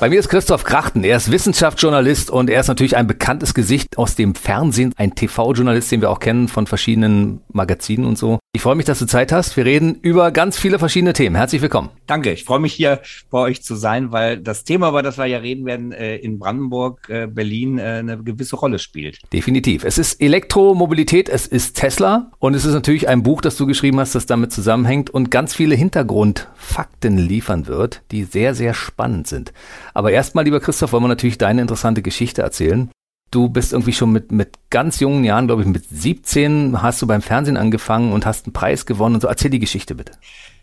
Bei mir ist Christoph Krachten. Er ist Wissenschaftsjournalist und er ist natürlich ein bekanntes Gesicht aus dem Fernsehen, ein TV-Journalist, den wir auch kennen von verschiedenen Magazinen und so. Ich freue mich, dass du Zeit hast. Wir reden über ganz viele verschiedene Themen. Herzlich willkommen. Danke. Ich freue mich hier bei euch zu sein, weil das Thema, über das wir ja reden werden, äh, in Brandenburg, äh, Berlin äh, eine gewisse Rolle spielt. Definitiv. Es ist Elektromobilität, es ist Tesla und es ist natürlich ein Buch, das du geschrieben hast, das damit zusammenhängt und ganz viele Hintergrundfakten liefern wird, die sehr, sehr spannend sind. Aber erstmal, lieber Christoph, wollen wir natürlich deine interessante Geschichte erzählen. Du bist irgendwie schon mit, mit ganz jungen Jahren, glaube ich, mit 17 hast du beim Fernsehen angefangen und hast einen Preis gewonnen und so. Erzähl die Geschichte bitte.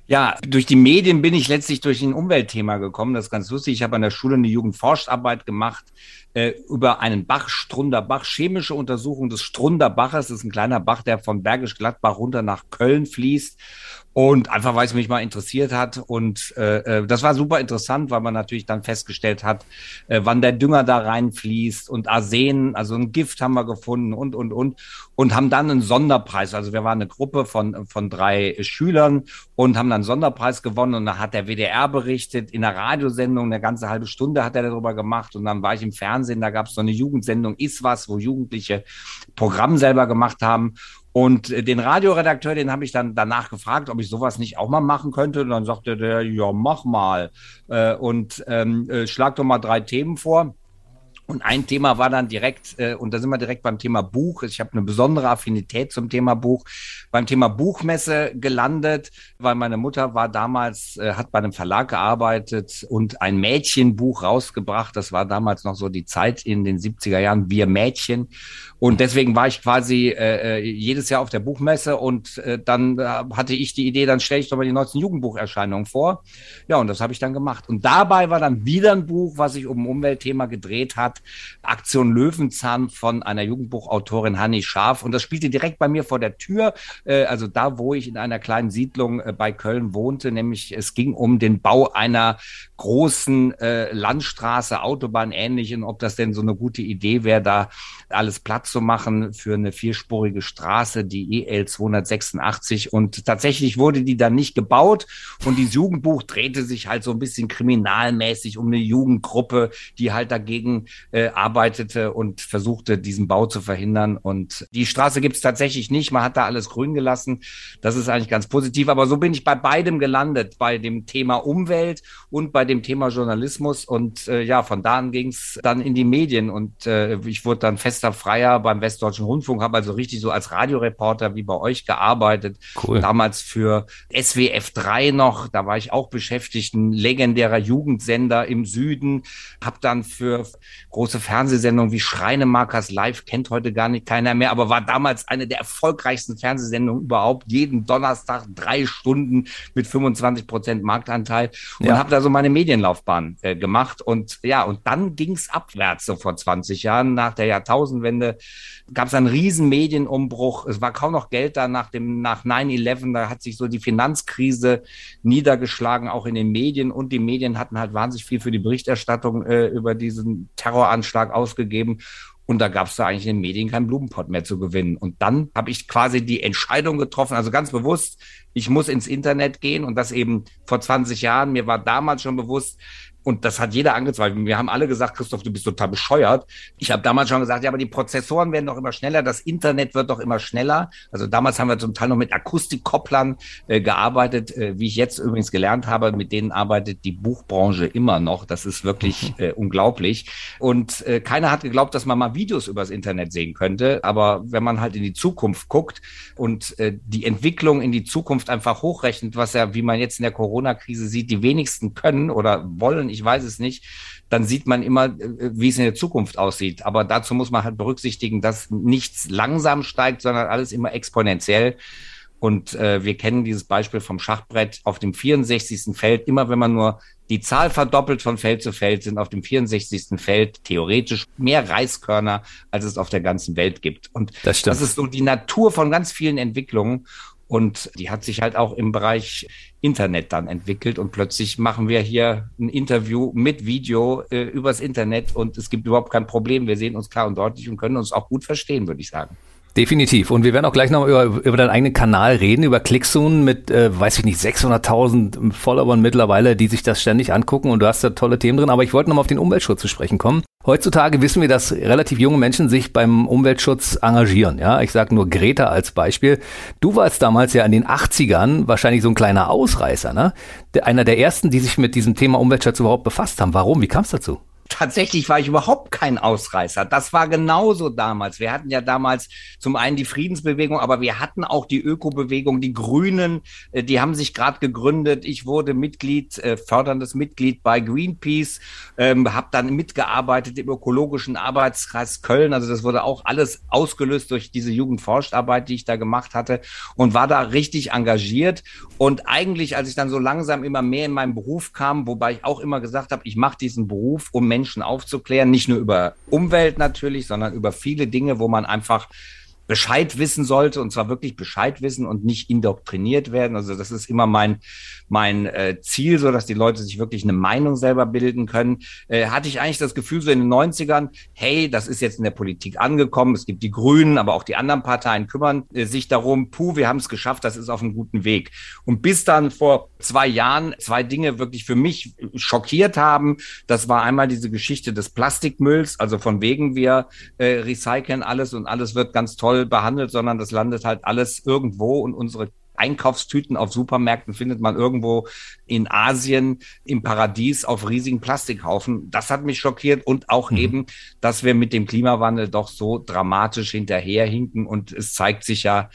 Ja, durch die Medien bin ich letztlich durch ein Umweltthema gekommen. Das ist ganz lustig. Ich habe an der Schule eine Jugendforscharbeit gemacht äh, über einen Bach, Strunderbach, chemische Untersuchung des Strunderbaches. Das ist ein kleiner Bach, der von Bergisch Gladbach runter nach Köln fließt. Und einfach, weil es mich mal interessiert hat. Und äh, äh, das war super interessant, weil man natürlich dann festgestellt hat, äh, wann der Dünger da reinfließt und Arsen, also ein Gift haben wir gefunden und, und, und. Und haben dann einen Sonderpreis. Also wir waren eine Gruppe von, von drei Schülern und haben dann einen Sonderpreis gewonnen. Und da hat der WDR berichtet, in der Radiosendung, eine ganze halbe Stunde hat er darüber gemacht. Und dann war ich im Fernsehen, da gab es so eine Jugendsendung, Ist was, wo Jugendliche Programm selber gemacht haben. Und den Radioredakteur, den habe ich dann danach gefragt, ob ich sowas nicht auch mal machen könnte. Und dann sagte der, ja, mach mal. Äh, und ähm, äh, schlag doch mal drei Themen vor. Und ein Thema war dann direkt, äh, und da sind wir direkt beim Thema Buch. Ich habe eine besondere Affinität zum Thema Buch. Beim Thema Buchmesse gelandet, weil meine Mutter war damals, äh, hat bei einem Verlag gearbeitet und ein Mädchenbuch rausgebracht. Das war damals noch so die Zeit in den 70er Jahren, Wir Mädchen. Und deswegen war ich quasi äh, äh, jedes Jahr auf der Buchmesse und äh, dann äh, hatte ich die Idee, dann stelle ich doch mal die neuesten Jugendbucherscheinungen vor. Ja, und das habe ich dann gemacht. Und dabei war dann wieder ein Buch, was sich um ein Umweltthema gedreht hat. Aktion Löwenzahn von einer Jugendbuchautorin Hanni Scharf. Und das spielte direkt bei mir vor der Tür, äh, also da, wo ich in einer kleinen Siedlung äh, bei Köln wohnte, nämlich es ging um den Bau einer großen äh, Landstraße, Autobahn ähnlichen, ob das denn so eine gute Idee wäre, da alles Platz zu machen für eine vierspurige Straße, die EL 286. Und tatsächlich wurde die dann nicht gebaut. Und dieses Jugendbuch drehte sich halt so ein bisschen kriminalmäßig um eine Jugendgruppe, die halt dagegen äh, arbeitete und versuchte, diesen Bau zu verhindern. Und die Straße gibt es tatsächlich nicht. Man hat da alles grün gelassen. Das ist eigentlich ganz positiv. Aber so bin ich bei beidem gelandet, bei dem Thema Umwelt und bei dem Thema Journalismus. Und äh, ja, von da an ging es dann in die Medien. Und äh, ich wurde dann fester Freier beim Westdeutschen Rundfunk, habe also richtig so als Radioreporter wie bei euch gearbeitet. Cool. Damals für SWF 3 noch, da war ich auch beschäftigt, ein legendärer Jugendsender im Süden. Habe dann für große Fernsehsendungen wie Schreinemarkers Live, kennt heute gar nicht keiner mehr, aber war damals eine der erfolgreichsten Fernsehsendungen überhaupt. Jeden Donnerstag drei Stunden mit 25 Prozent Marktanteil und ja. habe da so meine Medienlaufbahn äh, gemacht. Und ja, und dann ging's abwärts so vor 20 Jahren nach der Jahrtausendwende gab es einen riesen Medienumbruch. Es war kaum noch Geld da nach dem, nach 9-11. Da hat sich so die Finanzkrise niedergeschlagen, auch in den Medien. Und die Medien hatten halt wahnsinnig viel für die Berichterstattung äh, über diesen Terroranschlag ausgegeben. Und da gab es da eigentlich in den Medien keinen Blumenpott mehr zu gewinnen. Und dann habe ich quasi die Entscheidung getroffen, also ganz bewusst, ich muss ins Internet gehen und das eben vor 20 Jahren. Mir war damals schon bewusst, und das hat jeder angezweifelt. Wir haben alle gesagt, Christoph, du bist total bescheuert. Ich habe damals schon gesagt, ja, aber die Prozessoren werden doch immer schneller, das Internet wird doch immer schneller. Also damals haben wir zum Teil noch mit Akustikkopplern äh, gearbeitet, äh, wie ich jetzt übrigens gelernt habe, mit denen arbeitet die Buchbranche immer noch. Das ist wirklich äh, unglaublich. Und äh, keiner hat geglaubt, dass man mal Videos übers Internet sehen könnte. Aber wenn man halt in die Zukunft guckt und äh, die Entwicklung in die Zukunft einfach hochrechnet, was ja, wie man jetzt in der Corona-Krise sieht, die wenigsten können oder wollen, ich weiß es nicht, dann sieht man immer, äh, wie es in der Zukunft aussieht. Aber dazu muss man halt berücksichtigen, dass nichts langsam steigt, sondern alles immer exponentiell. Und äh, wir kennen dieses Beispiel vom Schachbrett auf dem 64. Feld. Immer wenn man nur die Zahl verdoppelt von Feld zu Feld, sind auf dem 64. Feld theoretisch mehr Reiskörner, als es auf der ganzen Welt gibt. Und das, das ist so die Natur von ganz vielen Entwicklungen. Und die hat sich halt auch im Bereich Internet dann entwickelt. Und plötzlich machen wir hier ein Interview mit Video äh, übers Internet und es gibt überhaupt kein Problem. Wir sehen uns klar und deutlich und können uns auch gut verstehen, würde ich sagen. Definitiv. Und wir werden auch gleich noch über, über deinen eigenen Kanal reden, über Clicksoon mit, äh, weiß ich nicht, 600.000 Followern mittlerweile, die sich das ständig angucken. Und du hast da tolle Themen drin. Aber ich wollte noch mal auf den Umweltschutz zu sprechen kommen. Heutzutage wissen wir, dass relativ junge Menschen sich beim Umweltschutz engagieren. Ja, ich sage nur Greta als Beispiel. Du warst damals ja in den 80ern wahrscheinlich so ein kleiner Ausreißer, ne? Einer der ersten, die sich mit diesem Thema Umweltschutz überhaupt befasst haben. Warum? Wie kam es dazu? Tatsächlich war ich überhaupt kein Ausreißer. Das war genauso damals. Wir hatten ja damals zum einen die Friedensbewegung, aber wir hatten auch die Ökobewegung, die Grünen, äh, die haben sich gerade gegründet. Ich wurde Mitglied, äh, förderndes Mitglied bei Greenpeace, ähm, habe dann mitgearbeitet im ökologischen Arbeitskreis Köln. Also das wurde auch alles ausgelöst durch diese Jugendforscharbeit, die ich da gemacht hatte und war da richtig engagiert. Und eigentlich, als ich dann so langsam immer mehr in meinen Beruf kam, wobei ich auch immer gesagt habe, ich mache diesen Beruf, um Menschen aufzuklären, nicht nur über Umwelt natürlich, sondern über viele Dinge, wo man einfach Bescheid wissen sollte und zwar wirklich Bescheid wissen und nicht indoktriniert werden. Also das ist immer mein mein äh, Ziel, so dass die Leute sich wirklich eine Meinung selber bilden können. Äh, hatte ich eigentlich das Gefühl so in den 90ern, hey, das ist jetzt in der Politik angekommen. Es gibt die Grünen, aber auch die anderen Parteien kümmern äh, sich darum. Puh, wir haben es geschafft, das ist auf einem guten Weg. Und bis dann vor zwei Jahren zwei Dinge wirklich für mich schockiert haben. Das war einmal diese Geschichte des Plastikmülls, also von wegen wir äh, recyceln alles und alles wird ganz toll behandelt, sondern das landet halt alles irgendwo und unsere Einkaufstüten auf Supermärkten findet man irgendwo in Asien im Paradies auf riesigen Plastikhaufen. Das hat mich schockiert und auch mhm. eben, dass wir mit dem Klimawandel doch so dramatisch hinterherhinken und es zeigt sich ja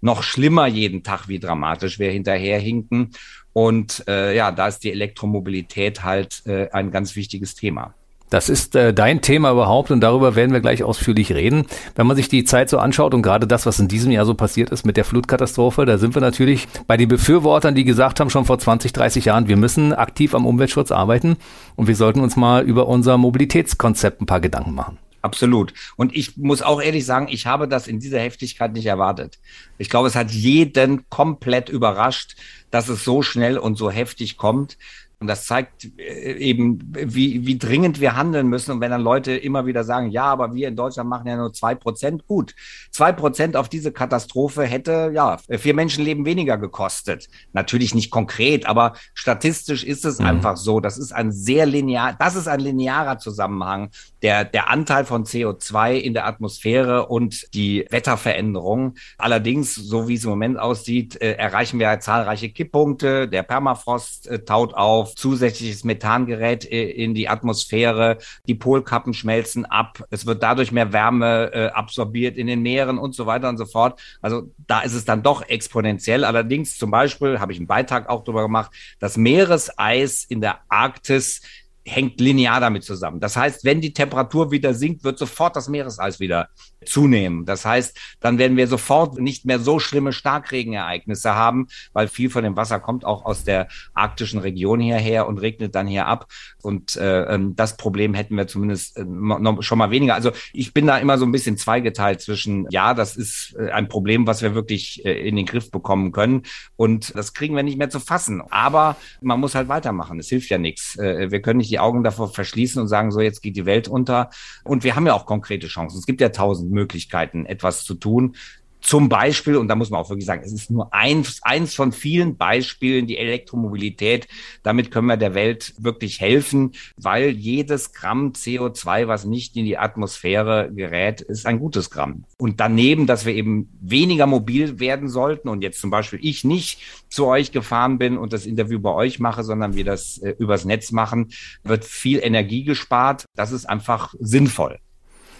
noch schlimmer jeden Tag, wie dramatisch wir hinterherhinken. Und äh, ja, da ist die Elektromobilität halt äh, ein ganz wichtiges Thema. Das ist äh, dein Thema überhaupt und darüber werden wir gleich ausführlich reden. Wenn man sich die Zeit so anschaut und gerade das, was in diesem Jahr so passiert ist mit der Flutkatastrophe, da sind wir natürlich bei den Befürwortern, die gesagt haben schon vor 20, 30 Jahren, wir müssen aktiv am Umweltschutz arbeiten und wir sollten uns mal über unser Mobilitätskonzept ein paar Gedanken machen. Absolut. Und ich muss auch ehrlich sagen, ich habe das in dieser Heftigkeit nicht erwartet. Ich glaube, es hat jeden komplett überrascht, dass es so schnell und so heftig kommt. Und das zeigt äh, eben, wie, wie dringend wir handeln müssen. Und wenn dann Leute immer wieder sagen, ja, aber wir in Deutschland machen ja nur zwei Prozent, gut. Zwei Prozent auf diese Katastrophe hätte, ja, vier Menschenleben weniger gekostet. Natürlich nicht konkret, aber statistisch ist es mhm. einfach so. Das ist ein sehr linear, das ist ein linearer Zusammenhang. Der, der Anteil von CO2 in der Atmosphäre und die Wetterveränderung. Allerdings, so wie es im Moment aussieht, äh, erreichen wir zahlreiche Kipppunkte. Der Permafrost äh, taut auf auf zusätzliches Methangerät in die Atmosphäre, die Polkappen schmelzen ab, es wird dadurch mehr Wärme äh, absorbiert in den Meeren und so weiter und so fort. Also da ist es dann doch exponentiell. Allerdings zum Beispiel, habe ich einen Beitrag auch darüber gemacht, das Meereseis in der Arktis hängt linear damit zusammen. Das heißt, wenn die Temperatur wieder sinkt, wird sofort das Meereseis wieder zunehmen. Das heißt, dann werden wir sofort nicht mehr so schlimme Starkregenereignisse haben, weil viel von dem Wasser kommt auch aus der arktischen Region hierher und regnet dann hier ab. Und äh, ähm, das Problem hätten wir zumindest äh, noch, schon mal weniger. Also ich bin da immer so ein bisschen zweigeteilt zwischen, ja, das ist äh, ein Problem, was wir wirklich äh, in den Griff bekommen können. Und das kriegen wir nicht mehr zu fassen. Aber man muss halt weitermachen. Es hilft ja nichts. Wir können nicht die Augen davor verschließen und sagen, so jetzt geht die Welt unter. Und wir haben ja auch konkrete Chancen. Es gibt ja tausend Möglichkeiten, etwas zu tun. Zum Beispiel, und da muss man auch wirklich sagen, es ist nur eins, eins von vielen Beispielen, die Elektromobilität. Damit können wir der Welt wirklich helfen, weil jedes Gramm CO2, was nicht in die Atmosphäre gerät, ist ein gutes Gramm. Und daneben, dass wir eben weniger mobil werden sollten und jetzt zum Beispiel ich nicht zu euch gefahren bin und das Interview bei euch mache, sondern wir das äh, übers Netz machen, wird viel Energie gespart. Das ist einfach sinnvoll.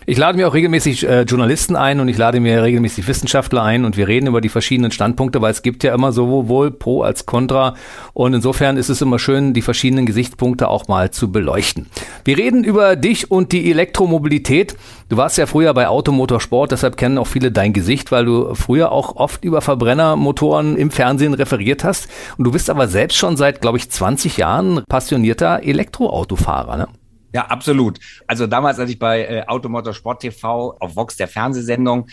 Ich lade mir auch regelmäßig äh, Journalisten ein und ich lade mir regelmäßig Wissenschaftler ein und wir reden über die verschiedenen Standpunkte, weil es gibt ja immer sowohl Pro als Contra und insofern ist es immer schön, die verschiedenen Gesichtspunkte auch mal zu beleuchten. Wir reden über dich und die Elektromobilität. Du warst ja früher bei Automotorsport, deshalb kennen auch viele dein Gesicht, weil du früher auch oft über Verbrennermotoren im Fernsehen referiert hast und du bist aber selbst schon seit, glaube ich, 20 Jahren passionierter Elektroautofahrer, ne? Ja, absolut. Also damals, als ich bei äh, Automotor Sport TV auf Vox der Fernsehsendung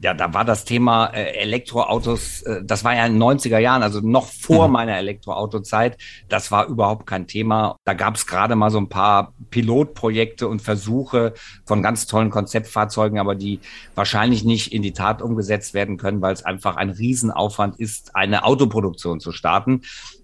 ja, da war das Thema äh, Elektroautos, äh, das war ja in den 90er Jahren, also noch vor mhm. meiner Elektroautozeit, das war überhaupt kein Thema. Da gab es gerade mal so ein paar Pilotprojekte und Versuche von ganz tollen Konzeptfahrzeugen, aber die wahrscheinlich nicht in die Tat umgesetzt werden können, weil es einfach ein Riesenaufwand ist, eine Autoproduktion zu starten.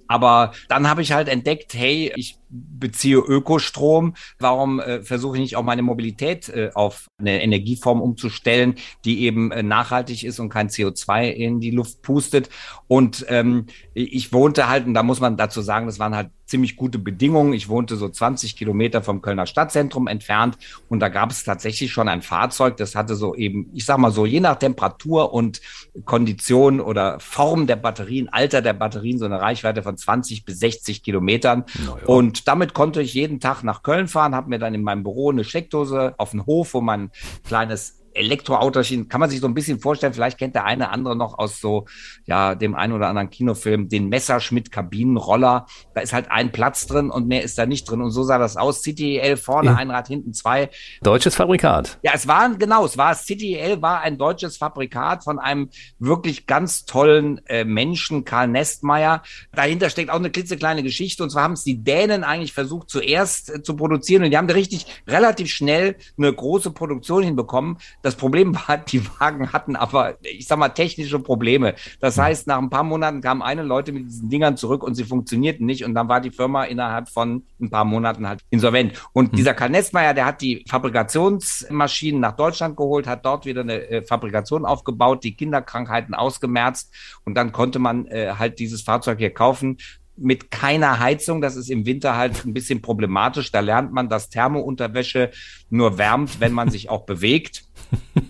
Aber dann habe ich halt entdeckt, hey, ich beziehe Ökostrom. Warum äh, versuche ich nicht auch meine Mobilität äh, auf eine Energieform umzustellen, die eben äh, nachhaltig ist und kein CO2 in die Luft pustet? Und ähm, ich wohnte halt, und da muss man dazu sagen, das waren halt ziemlich gute Bedingungen. Ich wohnte so 20 Kilometer vom Kölner Stadtzentrum entfernt und da gab es tatsächlich schon ein Fahrzeug, das hatte so eben, ich sag mal so, je nach Temperatur und Kondition oder Form der Batterien, Alter der Batterien, so eine Reichweite von 20 bis 60 Kilometern. Ja. Und und damit konnte ich jeden Tag nach Köln fahren, habe mir dann in meinem Büro eine Steckdose auf den Hof, wo mein kleines Elektroautochen, kann man sich so ein bisschen vorstellen, vielleicht kennt der eine andere noch aus so, ja, dem einen oder anderen Kinofilm, den Messerschmitt Kabinenroller. Da ist halt ein Platz drin und mehr ist da nicht drin. Und so sah das aus. CTL vorne, ja. ein Rad hinten zwei. Deutsches Fabrikat. Ja, es war, genau, es war, CTL war ein deutsches Fabrikat von einem wirklich ganz tollen äh, Menschen, Karl Nestmeier. Dahinter steckt auch eine klitzekleine Geschichte. Und zwar haben es die Dänen eigentlich versucht, zuerst äh, zu produzieren. Und die haben da richtig relativ schnell eine große Produktion hinbekommen. Das Problem war, die Wagen hatten aber, ich sag mal, technische Probleme. Das hm. heißt, nach ein paar Monaten kamen eine Leute mit diesen Dingern zurück und sie funktionierten nicht. Und dann war die Firma innerhalb von ein paar Monaten halt insolvent. Und mhm. dieser Karl Nestmeier, der hat die Fabrikationsmaschinen nach Deutschland geholt, hat dort wieder eine äh, Fabrikation aufgebaut, die Kinderkrankheiten ausgemerzt. Und dann konnte man äh, halt dieses Fahrzeug hier kaufen mit keiner Heizung. Das ist im Winter halt ein bisschen problematisch. Da lernt man, dass Thermounterwäsche nur wärmt, wenn man sich auch bewegt.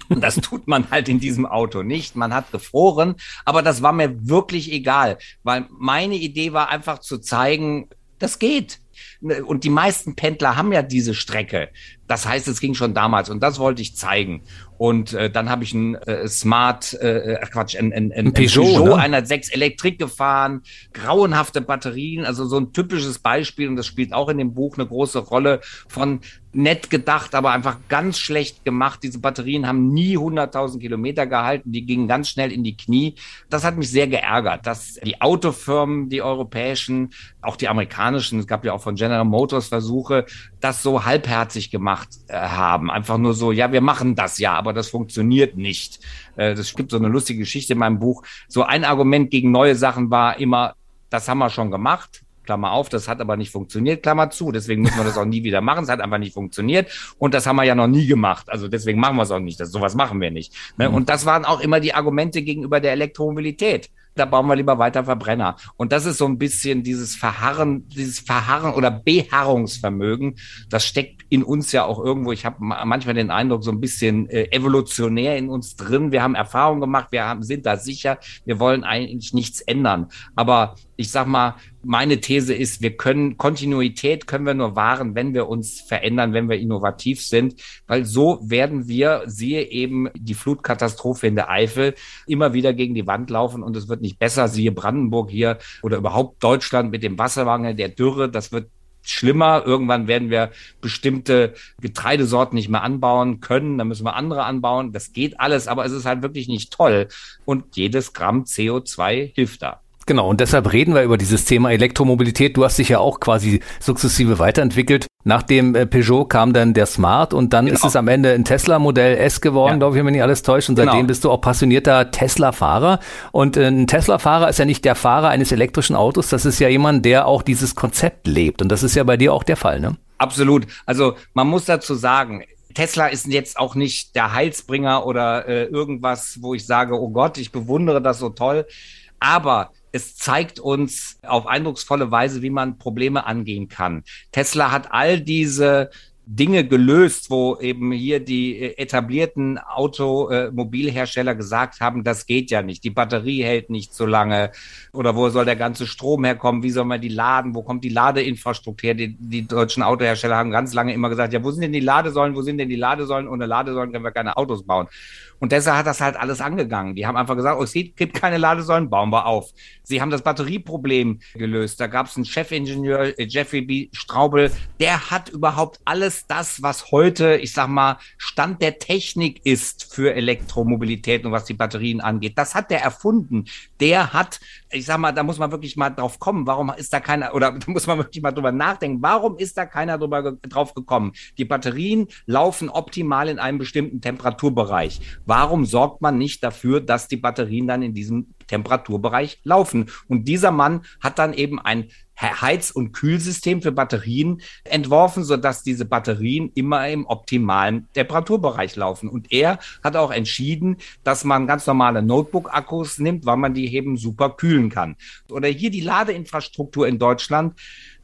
Und das tut man halt in diesem Auto nicht. Man hat gefroren, aber das war mir wirklich egal, weil meine Idee war einfach zu zeigen, das geht. Und die meisten Pendler haben ja diese Strecke. Das heißt, es ging schon damals und das wollte ich zeigen. Und äh, dann habe ich ein äh, Smart, äh, äh Quatsch, ein, ein, ein, ein Peugeot, Peugeot ne? 106 Elektrik gefahren, grauenhafte Batterien, also so ein typisches Beispiel und das spielt auch in dem Buch eine große Rolle von nett gedacht, aber einfach ganz schlecht gemacht. Diese Batterien haben nie 100.000 Kilometer gehalten, die gingen ganz schnell in die Knie. Das hat mich sehr geärgert, dass die Autofirmen, die europäischen, auch die amerikanischen, es gab ja auch von General Motors Versuche, das so halbherzig gemacht äh, haben. Einfach nur so, ja, wir machen das ja, aber das funktioniert nicht. Äh, gibt so eine lustige Geschichte in meinem Buch. So ein Argument gegen neue Sachen war immer, das haben wir schon gemacht. Klammer auf, das hat aber nicht funktioniert, Klammer zu. Deswegen müssen wir das auch nie wieder machen. Es hat einfach nicht funktioniert. Und das haben wir ja noch nie gemacht. Also deswegen machen wir es auch nicht. Das, sowas machen wir nicht. Ne? Mhm. Und das waren auch immer die Argumente gegenüber der Elektromobilität da bauen wir lieber weiter Verbrenner. Und das ist so ein bisschen dieses Verharren, dieses Verharren oder Beharrungsvermögen, das steckt in uns ja auch irgendwo. Ich habe manchmal den Eindruck, so ein bisschen äh, evolutionär in uns drin. Wir haben Erfahrungen gemacht, wir haben, sind da sicher, wir wollen eigentlich nichts ändern. Aber ich sag mal, meine These ist, wir können Kontinuität können wir nur wahren, wenn wir uns verändern, wenn wir innovativ sind, weil so werden wir, siehe eben die Flutkatastrophe in der Eifel, immer wieder gegen die Wand laufen und es wird nicht besser. Siehe Brandenburg hier oder überhaupt Deutschland mit dem Wassermangel, der Dürre, das wird schlimmer. Irgendwann werden wir bestimmte Getreidesorten nicht mehr anbauen können. Dann müssen wir andere anbauen. Das geht alles, aber es ist halt wirklich nicht toll. Und jedes Gramm CO2 hilft da. Genau, und deshalb reden wir über dieses Thema Elektromobilität. Du hast dich ja auch quasi sukzessive weiterentwickelt. Nach dem äh, Peugeot kam dann der Smart und dann genau. ist es am Ende ein Tesla Modell S geworden, ja. glaube ich, wenn mich nicht alles täuscht. Und seitdem genau. bist du auch passionierter Tesla-Fahrer. Und äh, ein Tesla-Fahrer ist ja nicht der Fahrer eines elektrischen Autos, das ist ja jemand, der auch dieses Konzept lebt. Und das ist ja bei dir auch der Fall, ne? Absolut. Also man muss dazu sagen, Tesla ist jetzt auch nicht der Heilsbringer oder äh, irgendwas, wo ich sage, oh Gott, ich bewundere das so toll. Aber es zeigt uns auf eindrucksvolle Weise, wie man Probleme angehen kann. Tesla hat all diese Dinge gelöst, wo eben hier die äh, etablierten Automobilhersteller gesagt haben, das geht ja nicht, die Batterie hält nicht so lange oder wo soll der ganze Strom herkommen, wie soll man die laden, wo kommt die Ladeinfrastruktur her? Die, die deutschen Autohersteller haben ganz lange immer gesagt, ja, wo sind denn die Ladesäulen, wo sind denn die Ladesäulen? Ohne Ladesäulen können wir keine Autos bauen. Und deshalb hat das halt alles angegangen. Die haben einfach gesagt, oh, es gibt keine Ladesäulen, bauen wir auf. Sie haben das Batterieproblem gelöst. Da gab es einen Chefingenieur, äh, Jeffrey B. Straubel, der hat überhaupt alles alles das, was heute, ich sag mal, Stand der Technik ist für Elektromobilität und was die Batterien angeht. Das hat der erfunden. Der hat, ich sag mal, da muss man wirklich mal drauf kommen. Warum ist da keiner, oder da muss man wirklich mal drüber nachdenken. Warum ist da keiner drüber, drauf gekommen? Die Batterien laufen optimal in einem bestimmten Temperaturbereich. Warum sorgt man nicht dafür, dass die Batterien dann in diesem Temperaturbereich laufen? Und dieser Mann hat dann eben ein Heiz- und Kühlsystem für Batterien entworfen, sodass diese Batterien immer im optimalen Temperaturbereich laufen. Und er hat auch entschieden, dass man ganz normale Notebook-Akkus nimmt, weil man die eben super kühlen kann. Oder hier die Ladeinfrastruktur in Deutschland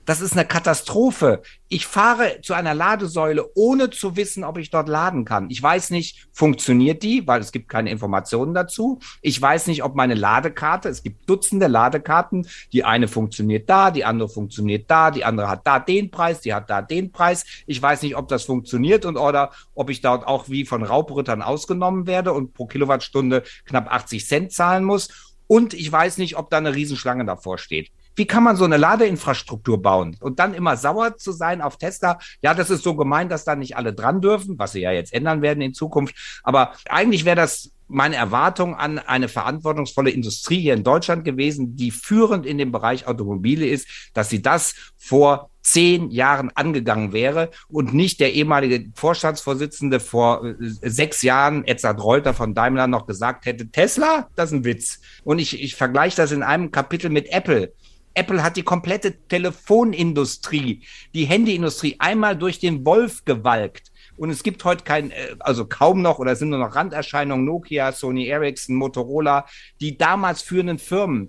das ist eine Katastrophe. Ich fahre zu einer Ladesäule, ohne zu wissen, ob ich dort laden kann. Ich weiß nicht, funktioniert die, weil es gibt keine Informationen dazu. Ich weiß nicht, ob meine Ladekarte, es gibt Dutzende Ladekarten, die eine funktioniert da, die andere funktioniert da, die andere hat da den Preis, die hat da den Preis. Ich weiß nicht, ob das funktioniert und oder ob ich dort auch wie von Raubrittern ausgenommen werde und pro Kilowattstunde knapp 80 Cent zahlen muss. Und ich weiß nicht, ob da eine Riesenschlange davor steht. Wie kann man so eine Ladeinfrastruktur bauen und dann immer sauer zu sein auf Tesla? Ja, das ist so gemeint, dass da nicht alle dran dürfen, was sie ja jetzt ändern werden in Zukunft. Aber eigentlich wäre das meine Erwartung an eine verantwortungsvolle Industrie hier in Deutschland gewesen, die führend in dem Bereich Automobile ist, dass sie das vor zehn Jahren angegangen wäre und nicht der ehemalige Vorstandsvorsitzende vor äh, sechs Jahren, Edzard Reuter von Daimler, noch gesagt hätte, Tesla, das ist ein Witz. Und ich, ich vergleiche das in einem Kapitel mit Apple. Apple hat die komplette Telefonindustrie, die Handyindustrie einmal durch den Wolf gewalkt. Und es gibt heute kein, äh, also kaum noch, oder sind nur noch Randerscheinungen, Nokia, Sony Ericsson, Motorola, die damals führenden Firmen,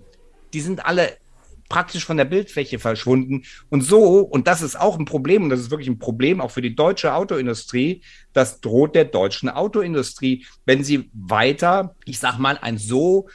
die sind alle praktisch von der Bildfläche verschwunden. Und so, und das ist auch ein Problem, und das ist wirklich ein Problem auch für die deutsche Autoindustrie, das droht der deutschen Autoindustrie, wenn sie weiter, ich sag mal, ein so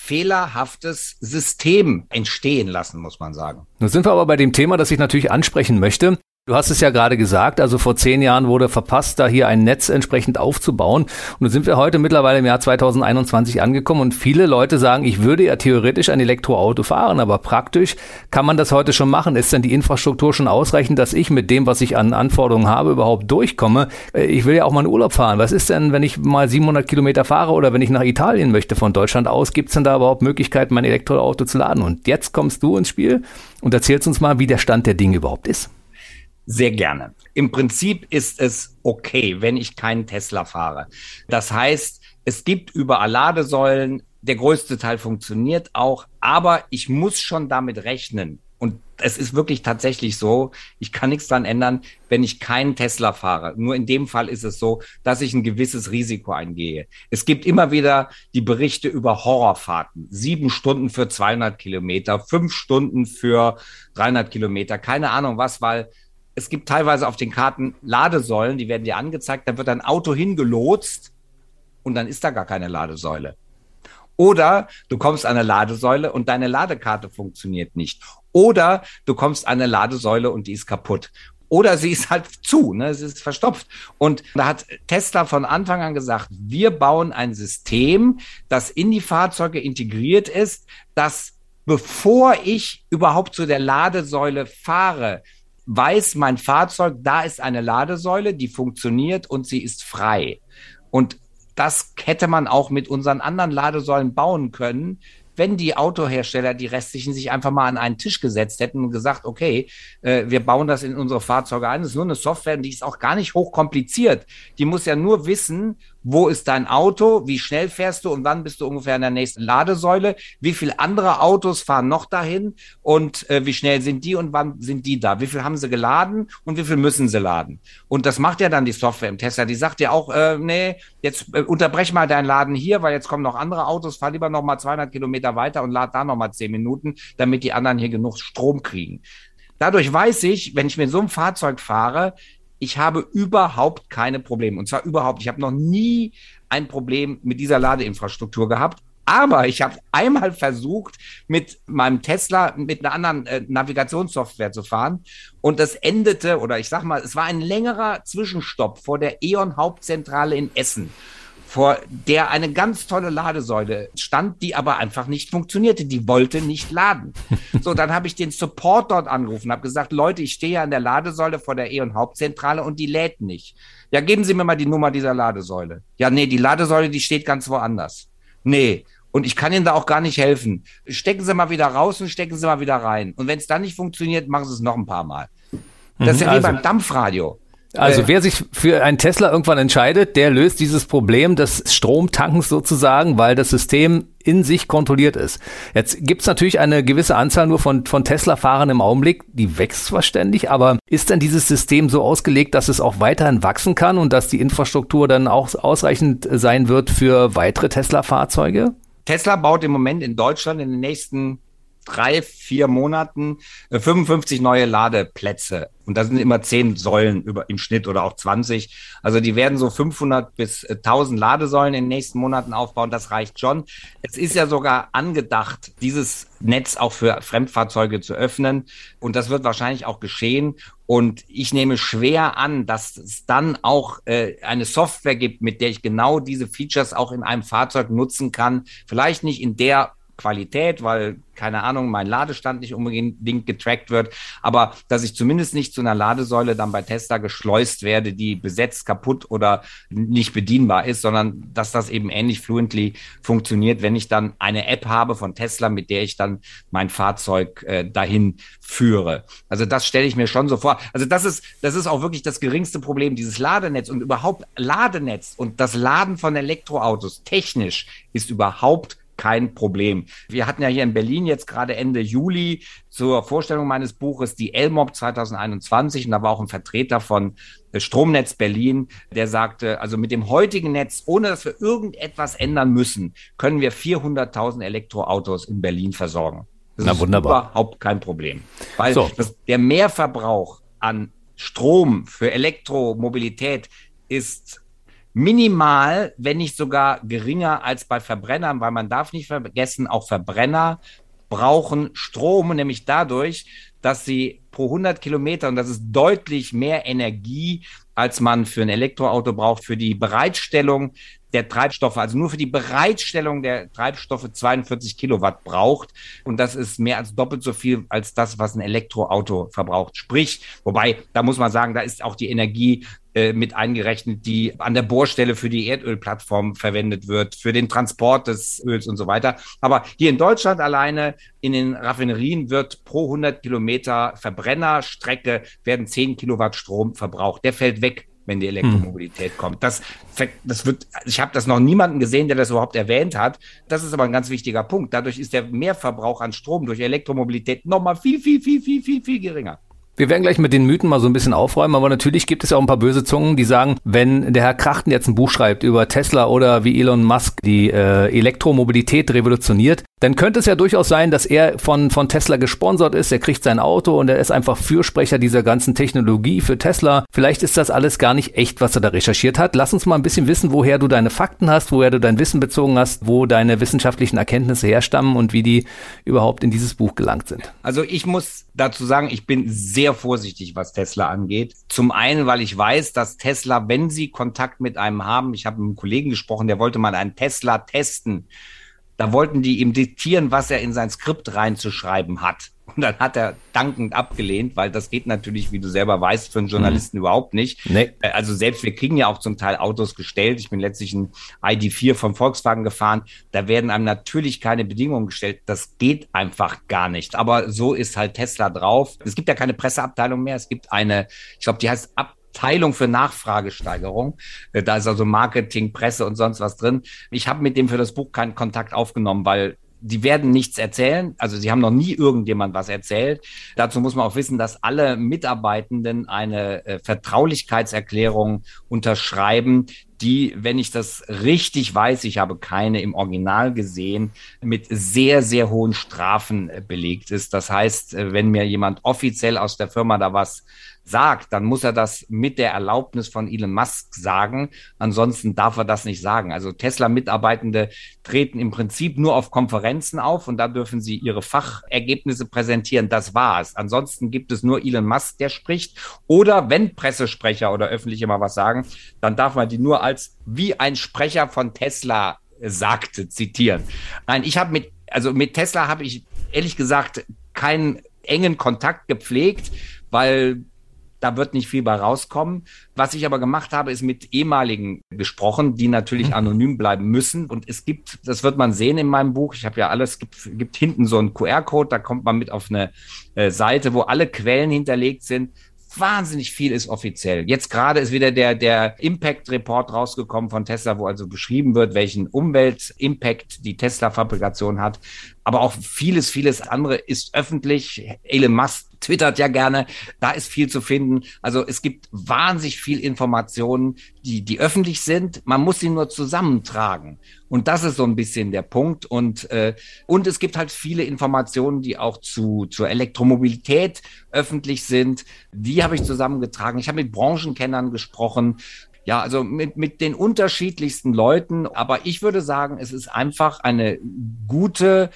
fehlerhaftes System entstehen lassen, muss man sagen. Nun sind wir aber bei dem Thema, das ich natürlich ansprechen möchte. Du hast es ja gerade gesagt, also vor zehn Jahren wurde verpasst, da hier ein Netz entsprechend aufzubauen. Und nun sind wir heute mittlerweile im Jahr 2021 angekommen und viele Leute sagen, ich würde ja theoretisch ein Elektroauto fahren, aber praktisch kann man das heute schon machen. Ist denn die Infrastruktur schon ausreichend, dass ich mit dem, was ich an Anforderungen habe, überhaupt durchkomme? Äh, ich will ja auch mal in Urlaub fahren. Was ist denn, wenn ich mal 700 Kilometer fahre oder wenn ich nach Italien möchte von Deutschland aus? Gibt es denn da überhaupt Möglichkeiten, mein Elektroauto zu laden? Und jetzt kommst du ins Spiel und erzählst uns mal, wie der Stand der Dinge überhaupt ist. Sehr gerne. Im Prinzip ist es okay, wenn ich keinen Tesla fahre. Das heißt, es gibt überall Ladesäulen, der größte Teil funktioniert auch, aber ich muss schon damit rechnen. Und es ist wirklich tatsächlich so, ich kann nichts dran ändern, wenn ich keinen Tesla fahre. Nur in dem Fall ist es so, dass ich ein gewisses Risiko eingehe. Es gibt immer wieder die Berichte über Horrorfahrten. Sieben Stunden für 200 Kilometer, fünf Stunden für 300 Kilometer, keine Ahnung was, weil es gibt teilweise auf den Karten Ladesäulen, die werden dir angezeigt, da wird ein Auto hingelotst und dann ist da gar keine Ladesäule. Oder du kommst an eine Ladesäule und deine Ladekarte funktioniert nicht. Oder du kommst an eine Ladesäule und die ist kaputt. Oder sie ist halt zu, ne? sie ist verstopft. Und da hat Tesla von Anfang an gesagt, wir bauen ein System, das in die Fahrzeuge integriert ist, das bevor ich überhaupt zu der Ladesäule fahre, weiß mein Fahrzeug, da ist eine Ladesäule, die funktioniert und sie ist frei. Und das hätte man auch mit unseren anderen Ladesäulen bauen können, wenn die Autohersteller, die restlichen, sich einfach mal an einen Tisch gesetzt hätten und gesagt, okay, äh, wir bauen das in unsere Fahrzeuge ein. Das ist nur eine Software, die ist auch gar nicht hochkompliziert. Die muss ja nur wissen, wo ist dein Auto, wie schnell fährst du? Und wann bist du ungefähr in der nächsten Ladesäule, wie viele andere Autos fahren noch dahin? Und äh, wie schnell sind die und wann sind die da, wie viel haben sie geladen und wie viel müssen sie laden. Und das macht ja dann die Software im Tesla, die sagt ja auch, äh, nee, jetzt äh, unterbrech mal deinen Laden hier, weil jetzt kommen noch andere Autos, fahr lieber noch mal 200 Kilometer weiter und lad da noch mal 10 Minuten, damit die anderen hier genug Strom kriegen. Dadurch weiß ich, wenn ich mit so einem Fahrzeug fahre, ich habe überhaupt keine Probleme. Und zwar überhaupt. Ich habe noch nie ein Problem mit dieser Ladeinfrastruktur gehabt. Aber ich habe einmal versucht, mit meinem Tesla mit einer anderen äh, Navigationssoftware zu fahren. Und das endete, oder ich sag mal, es war ein längerer Zwischenstopp vor der E.ON Hauptzentrale in Essen vor der eine ganz tolle Ladesäule stand, die aber einfach nicht funktionierte. Die wollte nicht laden. So, dann habe ich den Support dort angerufen, habe gesagt, Leute, ich stehe ja an der Ladesäule vor der E- und Hauptzentrale und die lädt nicht. Ja, geben Sie mir mal die Nummer dieser Ladesäule. Ja, nee, die Ladesäule, die steht ganz woanders. Nee. Und ich kann Ihnen da auch gar nicht helfen. Stecken Sie mal wieder raus und stecken Sie mal wieder rein. Und wenn es dann nicht funktioniert, machen Sie es noch ein paar Mal. Das ist ja wie also, beim Dampfradio. Also äh. wer sich für einen Tesla irgendwann entscheidet, der löst dieses Problem des Stromtankens sozusagen, weil das System in sich kontrolliert ist. Jetzt gibt's natürlich eine gewisse Anzahl nur von, von Tesla-Fahrern im Augenblick, die wächst zwar ständig, aber ist denn dieses System so ausgelegt, dass es auch weiterhin wachsen kann und dass die Infrastruktur dann auch ausreichend sein wird für weitere Tesla-Fahrzeuge? Tesla baut im Moment in Deutschland in den nächsten drei, vier Monaten 55 äh, neue Ladeplätze. Und da sind immer zehn Säulen über, im Schnitt oder auch 20. Also die werden so 500 bis 1000 äh, Ladesäulen in den nächsten Monaten aufbauen. Das reicht schon. Es ist ja sogar angedacht, dieses Netz auch für Fremdfahrzeuge zu öffnen. Und das wird wahrscheinlich auch geschehen. Und ich nehme schwer an, dass es dann auch äh, eine Software gibt, mit der ich genau diese Features auch in einem Fahrzeug nutzen kann. Vielleicht nicht in der Qualität, weil, keine Ahnung, mein Ladestand nicht unbedingt getrackt wird, aber dass ich zumindest nicht zu einer Ladesäule dann bei Tesla geschleust werde, die besetzt, kaputt oder nicht bedienbar ist, sondern dass das eben ähnlich fluently funktioniert, wenn ich dann eine App habe von Tesla, mit der ich dann mein Fahrzeug äh, dahin führe. Also das stelle ich mir schon so vor. Also das ist, das ist auch wirklich das geringste Problem, dieses Ladenetz und überhaupt Ladenetz und das Laden von Elektroautos technisch ist überhaupt kein Problem. Wir hatten ja hier in Berlin jetzt gerade Ende Juli zur Vorstellung meines Buches die Elmob 2021 und da war auch ein Vertreter von äh, Stromnetz Berlin, der sagte, also mit dem heutigen Netz, ohne dass wir irgendetwas ändern müssen, können wir 400.000 Elektroautos in Berlin versorgen. Das Na, ist wunderbar. überhaupt kein Problem. Weil so. das, der Mehrverbrauch an Strom für Elektromobilität ist minimal, wenn nicht sogar geringer als bei Verbrennern, weil man darf nicht vergessen, auch Verbrenner brauchen Strom, nämlich dadurch, dass sie pro 100 Kilometer, und das ist deutlich mehr Energie, als man für ein Elektroauto braucht, für die Bereitstellung der Treibstoffe, also nur für die Bereitstellung der Treibstoffe 42 Kilowatt braucht. Und das ist mehr als doppelt so viel als das, was ein Elektroauto verbraucht. Sprich, wobei, da muss man sagen, da ist auch die Energie äh, mit eingerechnet, die an der Bohrstelle für die Erdölplattform verwendet wird, für den Transport des Öls und so weiter. Aber hier in Deutschland alleine in den Raffinerien wird pro 100 Kilometer Verbrennerstrecke werden 10 Kilowatt Strom verbraucht. Der fällt weg wenn die Elektromobilität hm. kommt. Das, das wird, ich habe das noch niemanden gesehen, der das überhaupt erwähnt hat. Das ist aber ein ganz wichtiger Punkt. Dadurch ist der Mehrverbrauch an Strom durch Elektromobilität nochmal viel, viel, viel, viel, viel, viel geringer. Wir werden gleich mit den Mythen mal so ein bisschen aufräumen, aber natürlich gibt es ja auch ein paar böse Zungen, die sagen, wenn der Herr Krachten jetzt ein Buch schreibt über Tesla oder wie Elon Musk die äh, Elektromobilität revolutioniert, dann könnte es ja durchaus sein, dass er von, von Tesla gesponsert ist, er kriegt sein Auto und er ist einfach Fürsprecher dieser ganzen Technologie für Tesla. Vielleicht ist das alles gar nicht echt, was er da recherchiert hat. Lass uns mal ein bisschen wissen, woher du deine Fakten hast, woher du dein Wissen bezogen hast, wo deine wissenschaftlichen Erkenntnisse herstammen und wie die überhaupt in dieses Buch gelangt sind. Also ich muss dazu sagen, ich bin sehr vorsichtig, was Tesla angeht. Zum einen, weil ich weiß, dass Tesla, wenn sie Kontakt mit einem haben, ich habe mit einem Kollegen gesprochen, der wollte mal einen Tesla testen. Da wollten die ihm diktieren, was er in sein Skript reinzuschreiben hat. Und dann hat er dankend abgelehnt, weil das geht natürlich, wie du selber weißt, für einen Journalisten mhm. überhaupt nicht. Nee. Äh, also selbst wir kriegen ja auch zum Teil Autos gestellt. Ich bin letztlich ein ID4 von Volkswagen gefahren. Da werden einem natürlich keine Bedingungen gestellt. Das geht einfach gar nicht. Aber so ist halt Tesla drauf. Es gibt ja keine Presseabteilung mehr. Es gibt eine, ich glaube, die heißt Ab Abteilung für Nachfragesteigerung. Äh, da ist also Marketing, Presse und sonst was drin. Ich habe mit dem für das Buch keinen Kontakt aufgenommen, weil die werden nichts erzählen. Also sie haben noch nie irgendjemand was erzählt. Dazu muss man auch wissen, dass alle Mitarbeitenden eine äh, Vertraulichkeitserklärung unterschreiben, die, wenn ich das richtig weiß, ich habe keine im Original gesehen, mit sehr, sehr hohen Strafen äh, belegt ist. Das heißt, wenn mir jemand offiziell aus der Firma da was sagt, dann muss er das mit der Erlaubnis von Elon Musk sagen. Ansonsten darf er das nicht sagen. Also Tesla-Mitarbeitende treten im Prinzip nur auf Konferenzen auf und da dürfen sie ihre Fachergebnisse präsentieren. Das war's. Ansonsten gibt es nur Elon Musk, der spricht. Oder wenn Pressesprecher oder öffentliche mal was sagen, dann darf man die nur als wie ein Sprecher von Tesla sagte, zitieren. Nein, ich habe mit, also mit Tesla habe ich ehrlich gesagt keinen engen Kontakt gepflegt, weil da wird nicht viel bei rauskommen. Was ich aber gemacht habe, ist mit ehemaligen gesprochen, die natürlich mhm. anonym bleiben müssen. Und es gibt, das wird man sehen in meinem Buch, ich habe ja alles, gibt, gibt hinten so einen QR-Code, da kommt man mit auf eine äh, Seite, wo alle Quellen hinterlegt sind wahnsinnig viel ist offiziell. Jetzt gerade ist wieder der, der Impact-Report rausgekommen von Tesla, wo also beschrieben wird, welchen Umwelt-Impact die Tesla-Fabrikation hat. Aber auch vieles, vieles andere ist öffentlich. Elon Musk twittert ja gerne. Da ist viel zu finden. Also es gibt wahnsinnig viel Informationen, die, die öffentlich sind. Man muss sie nur zusammentragen. Und das ist so ein bisschen der Punkt. Und, äh, und es gibt halt viele Informationen, die auch zu, zur Elektromobilität öffentlich sind. Die habe ich zusammengetragen. Ich habe mit Branchenkennern gesprochen. Ja, also mit, mit den unterschiedlichsten Leuten. Aber ich würde sagen, es ist einfach eine gute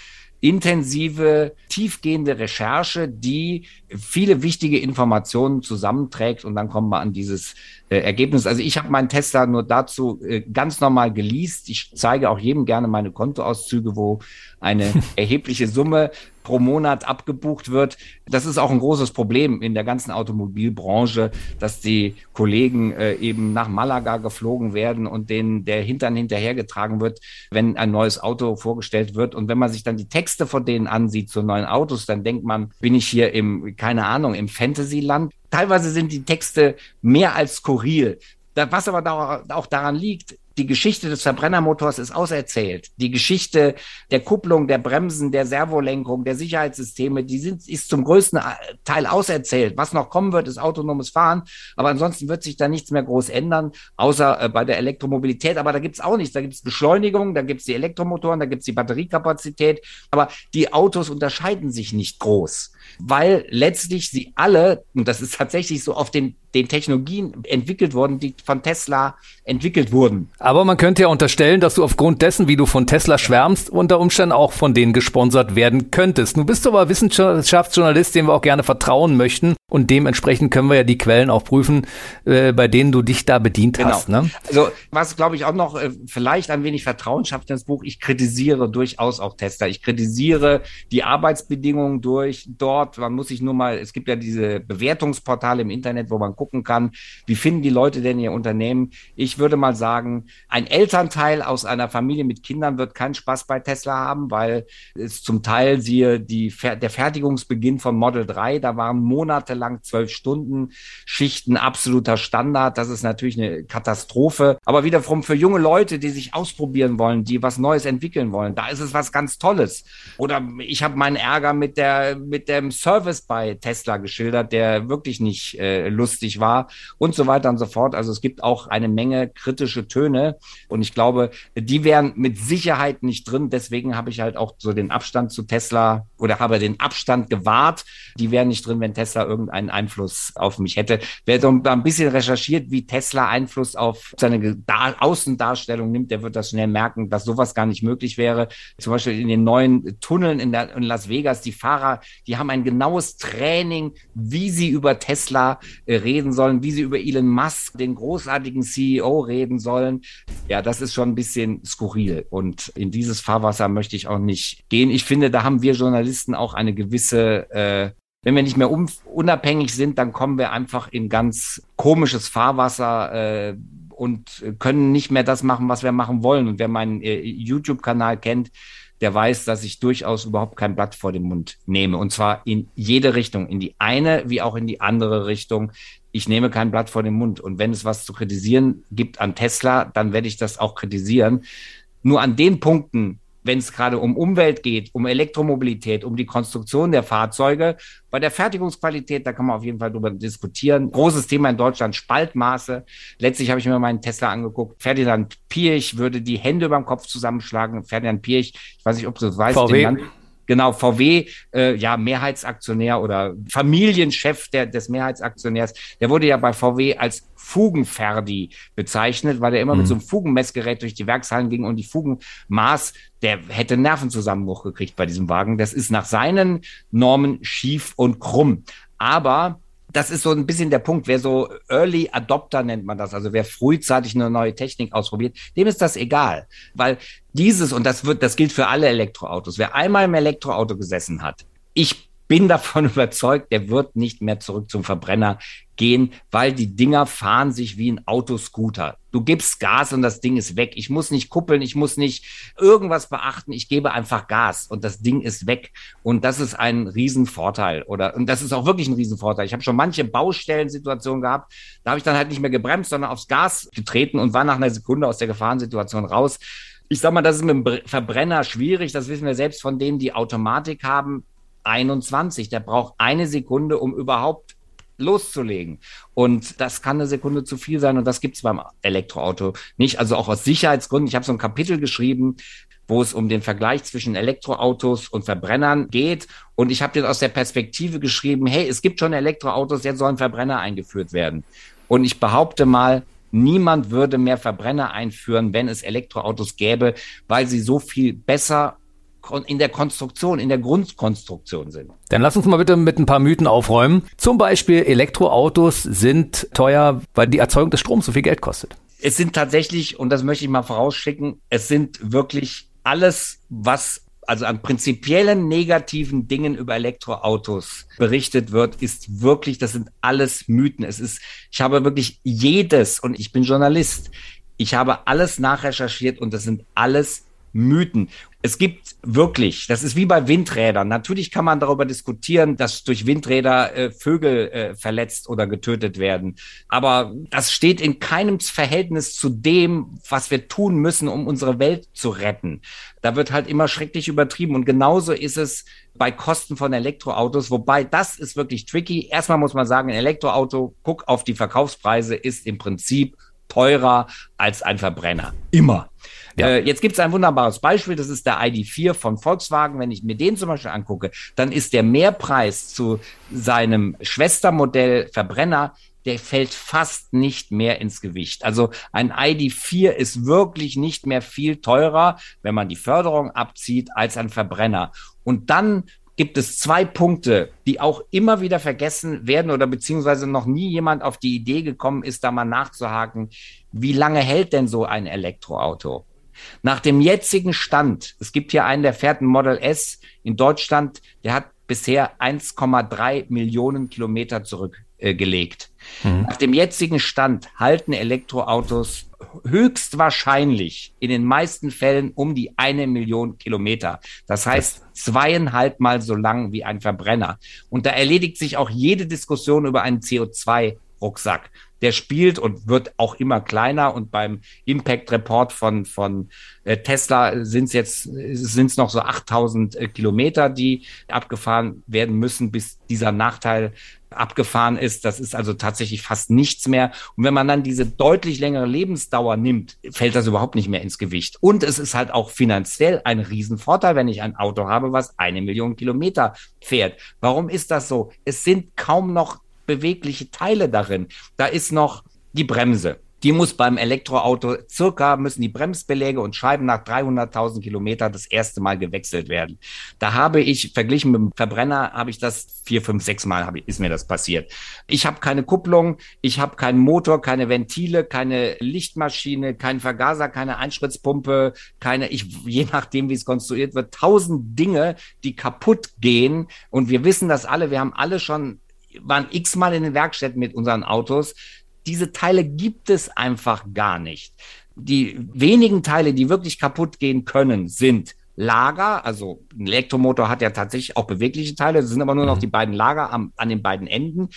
intensive, tiefgehende Recherche, die viele wichtige Informationen zusammenträgt. Und dann kommen wir an dieses äh, Ergebnis. Also ich habe meinen Tesla nur dazu äh, ganz normal geleast. Ich zeige auch jedem gerne meine Kontoauszüge, wo eine erhebliche Summe pro Monat abgebucht wird. Das ist auch ein großes Problem in der ganzen Automobilbranche, dass die Kollegen äh, eben nach Malaga geflogen werden und denen der Hintern hinterhergetragen wird, wenn ein neues Auto vorgestellt wird. Und wenn man sich dann die Texte von denen ansieht zu neuen Autos, dann denkt man, bin ich hier im, keine Ahnung, im Fantasyland. Teilweise sind die Texte mehr als skurril. Was aber auch daran liegt, die Geschichte des Verbrennermotors ist auserzählt. Die Geschichte der Kupplung, der Bremsen, der Servolenkung, der Sicherheitssysteme, die sind, ist zum größten Teil auserzählt. Was noch kommen wird, ist autonomes Fahren. Aber ansonsten wird sich da nichts mehr groß ändern, außer äh, bei der Elektromobilität. Aber da gibt's auch nichts. Da gibt's Beschleunigung, da gibt's die Elektromotoren, da gibt's die Batteriekapazität. Aber die Autos unterscheiden sich nicht groß, weil letztlich sie alle, und das ist tatsächlich so, auf den den Technologien entwickelt worden, die von Tesla entwickelt wurden. Aber man könnte ja unterstellen, dass du aufgrund dessen, wie du von Tesla schwärmst, unter Umständen auch von denen gesponsert werden könntest. Du bist aber Wissenschaftsjournalist, dem wir auch gerne vertrauen möchten. Und dementsprechend können wir ja die Quellen auch prüfen, äh, bei denen du dich da bedient genau. hast. Ne? Also was, glaube ich, auch noch äh, vielleicht ein wenig Vertrauen schafft ins Buch, ich kritisiere durchaus auch Tesla. Ich kritisiere die Arbeitsbedingungen durch dort. Man muss sich nur mal, es gibt ja diese Bewertungsportale im Internet, wo man gucken kann, wie finden die Leute denn ihr Unternehmen. Ich würde mal sagen, ein Elternteil aus einer Familie mit Kindern wird keinen Spaß bei Tesla haben, weil es zum Teil siehe die, der Fertigungsbeginn von Model 3, da waren monatelang zwölf Stunden Schichten absoluter Standard. Das ist natürlich eine Katastrophe. Aber wiederum für junge Leute, die sich ausprobieren wollen, die was Neues entwickeln wollen, da ist es was ganz Tolles. Oder ich habe meinen Ärger mit der mit dem Service bei Tesla geschildert, der wirklich nicht äh, lustig war und so weiter und so fort. Also es gibt auch eine Menge kritische Töne und ich glaube, die wären mit Sicherheit nicht drin. Deswegen habe ich halt auch so den Abstand zu Tesla oder habe den Abstand gewahrt. Die wären nicht drin, wenn Tesla irgendeinen Einfluss auf mich hätte. Wer so ein bisschen recherchiert, wie Tesla Einfluss auf seine Außendarstellung nimmt, der wird das schnell merken, dass sowas gar nicht möglich wäre. Zum Beispiel in den neuen Tunneln in, der, in Las Vegas, die Fahrer, die haben ein genaues Training, wie sie über Tesla äh, reden sollen, wie sie über Elon Musk, den großartigen CEO, reden sollen. Ja, das ist schon ein bisschen skurril. Und in dieses Fahrwasser möchte ich auch nicht gehen. Ich finde, da haben wir Journalisten auch eine gewisse äh, wenn wir nicht mehr unabhängig sind, dann kommen wir einfach in ganz komisches Fahrwasser äh, und können nicht mehr das machen, was wir machen wollen. Und wer meinen äh, YouTube-Kanal kennt, der weiß, dass ich durchaus überhaupt kein Blatt vor den Mund nehme. Und zwar in jede Richtung, in die eine wie auch in die andere Richtung ich nehme kein Blatt vor den Mund. Und wenn es was zu kritisieren gibt an Tesla, dann werde ich das auch kritisieren. Nur an den Punkten, wenn es gerade um Umwelt geht, um Elektromobilität, um die Konstruktion der Fahrzeuge, bei der Fertigungsqualität, da kann man auf jeden Fall drüber diskutieren. Großes Thema in Deutschland, Spaltmaße. Letztlich habe ich mir meinen Tesla angeguckt. Ferdinand Pirch würde die Hände über dem Kopf zusammenschlagen. Ferdinand Pirch, ich weiß nicht, ob du das weißt, VW. Den Genau, VW, äh, ja, Mehrheitsaktionär oder Familienchef der, des Mehrheitsaktionärs, der wurde ja bei VW als Fugenferdi bezeichnet, weil er immer mhm. mit so einem Fugenmessgerät durch die Werkshallen ging und die Fugenmaß, der hätte Nervenzusammenbruch gekriegt bei diesem Wagen. Das ist nach seinen Normen schief und krumm. Aber das ist so ein bisschen der Punkt. Wer so Early Adopter nennt man das, also wer frühzeitig eine neue Technik ausprobiert, dem ist das egal. Weil dieses, und das wird, das gilt für alle Elektroautos, wer einmal im Elektroauto gesessen hat, ich bin davon überzeugt, der wird nicht mehr zurück zum Verbrenner gehen, weil die Dinger fahren sich wie ein Autoscooter. Du gibst Gas und das Ding ist weg. Ich muss nicht kuppeln, ich muss nicht irgendwas beachten. Ich gebe einfach Gas und das Ding ist weg. Und das ist ein Riesenvorteil. Oder und das ist auch wirklich ein Riesenvorteil. Ich habe schon manche Baustellensituationen gehabt. Da habe ich dann halt nicht mehr gebremst, sondern aufs Gas getreten und war nach einer Sekunde aus der Gefahrensituation raus. Ich sag mal, das ist mit dem Verbrenner schwierig. Das wissen wir selbst von denen, die Automatik haben. 21. Der braucht eine Sekunde, um überhaupt loszulegen. Und das kann eine Sekunde zu viel sein und das gibt es beim Elektroauto nicht. Also auch aus Sicherheitsgründen. Ich habe so ein Kapitel geschrieben, wo es um den Vergleich zwischen Elektroautos und Verbrennern geht. Und ich habe den aus der Perspektive geschrieben, hey, es gibt schon Elektroautos, jetzt sollen Verbrenner eingeführt werden. Und ich behaupte mal, niemand würde mehr Verbrenner einführen, wenn es Elektroautos gäbe, weil sie so viel besser in der Konstruktion, in der Grundkonstruktion sind. Dann lass uns mal bitte mit ein paar Mythen aufräumen. Zum Beispiel Elektroautos sind teuer, weil die Erzeugung des Stroms so viel Geld kostet. Es sind tatsächlich, und das möchte ich mal vorausschicken, es sind wirklich alles, was also an prinzipiellen negativen Dingen über Elektroautos berichtet wird, ist wirklich, das sind alles Mythen. Es ist, ich habe wirklich jedes, und ich bin Journalist, ich habe alles nachrecherchiert und das sind alles Mythen. Es gibt wirklich, das ist wie bei Windrädern. Natürlich kann man darüber diskutieren, dass durch Windräder äh, Vögel äh, verletzt oder getötet werden. Aber das steht in keinem Verhältnis zu dem, was wir tun müssen, um unsere Welt zu retten. Da wird halt immer schrecklich übertrieben. Und genauso ist es bei Kosten von Elektroautos, wobei das ist wirklich tricky. Erstmal muss man sagen, ein Elektroauto, guck auf die Verkaufspreise, ist im Prinzip teurer als ein Verbrenner. Immer. Ja. Äh, jetzt gibt es ein wunderbares Beispiel, das ist der ID4 von Volkswagen. Wenn ich mir den zum Beispiel angucke, dann ist der Mehrpreis zu seinem Schwestermodell Verbrenner der fällt fast nicht mehr ins Gewicht. Also ein ID4 ist wirklich nicht mehr viel teurer, wenn man die Förderung abzieht, als ein Verbrenner. Und dann gibt es zwei Punkte, die auch immer wieder vergessen werden oder beziehungsweise noch nie jemand auf die Idee gekommen ist, da mal nachzuhaken. Wie lange hält denn so ein Elektroauto? Nach dem jetzigen Stand, es gibt hier einen, der fährt ein Model S in Deutschland, der hat bisher 1,3 Millionen Kilometer zurückgelegt. Äh, mhm. Nach dem jetzigen Stand halten Elektroautos höchstwahrscheinlich in den meisten Fällen um die eine Million Kilometer. Das heißt zweieinhalb Mal so lang wie ein Verbrenner. Und da erledigt sich auch jede Diskussion über einen CO2-Rucksack der spielt und wird auch immer kleiner. Und beim Impact Report von, von äh, Tesla sind es jetzt sind noch so 8000 äh, Kilometer, die abgefahren werden müssen, bis dieser Nachteil abgefahren ist. Das ist also tatsächlich fast nichts mehr. Und wenn man dann diese deutlich längere Lebensdauer nimmt, fällt das überhaupt nicht mehr ins Gewicht. Und es ist halt auch finanziell ein Riesenvorteil, wenn ich ein Auto habe, was eine Million Kilometer fährt. Warum ist das so? Es sind kaum noch bewegliche Teile darin. Da ist noch die Bremse. Die muss beim Elektroauto circa müssen die Bremsbeläge und Scheiben nach 300.000 Kilometer das erste Mal gewechselt werden. Da habe ich verglichen mit dem Verbrenner habe ich das vier, fünf, sechs Mal habe, ist mir das passiert. Ich habe keine Kupplung, ich habe keinen Motor, keine Ventile, keine Lichtmaschine, keinen Vergaser, keine Einspritzpumpe, keine, ich, je nachdem, wie es konstruiert wird, tausend Dinge, die kaputt gehen. Und wir wissen das alle, wir haben alle schon waren x-mal in den Werkstätten mit unseren Autos. Diese Teile gibt es einfach gar nicht. Die wenigen Teile, die wirklich kaputt gehen können, sind Lager, also ein Elektromotor hat ja tatsächlich auch bewegliche Teile, das sind aber nur noch mhm. die beiden Lager am, an den beiden Enden.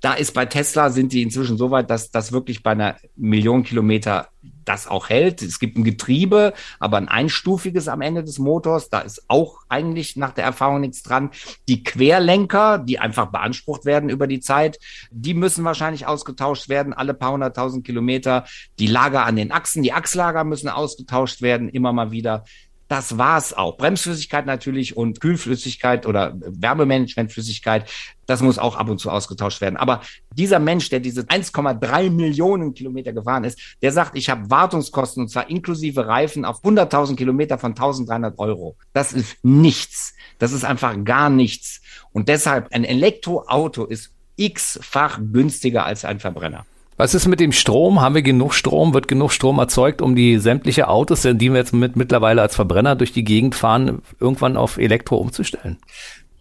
Da ist bei Tesla sind die inzwischen so weit, dass das wirklich bei einer Million Kilometer das auch hält. Es gibt ein Getriebe, aber ein einstufiges am Ende des Motors. Da ist auch eigentlich nach der Erfahrung nichts dran. Die Querlenker, die einfach beansprucht werden über die Zeit, die müssen wahrscheinlich ausgetauscht werden, alle paar hunderttausend Kilometer. Die Lager an den Achsen, die Achslager müssen ausgetauscht werden, immer mal wieder. Das war's auch. Bremsflüssigkeit natürlich und Kühlflüssigkeit oder Wärmemanagementflüssigkeit, das muss auch ab und zu ausgetauscht werden. Aber dieser Mensch, der diese 1,3 Millionen Kilometer gefahren ist, der sagt, ich habe Wartungskosten und zwar inklusive Reifen auf 100.000 Kilometer von 1.300 Euro. Das ist nichts. Das ist einfach gar nichts. Und deshalb ein Elektroauto ist x-fach günstiger als ein Verbrenner. Was ist mit dem Strom? Haben wir genug Strom? Wird genug Strom erzeugt, um die sämtliche Autos, die wir jetzt mit, mittlerweile als Verbrenner durch die Gegend fahren, irgendwann auf Elektro umzustellen?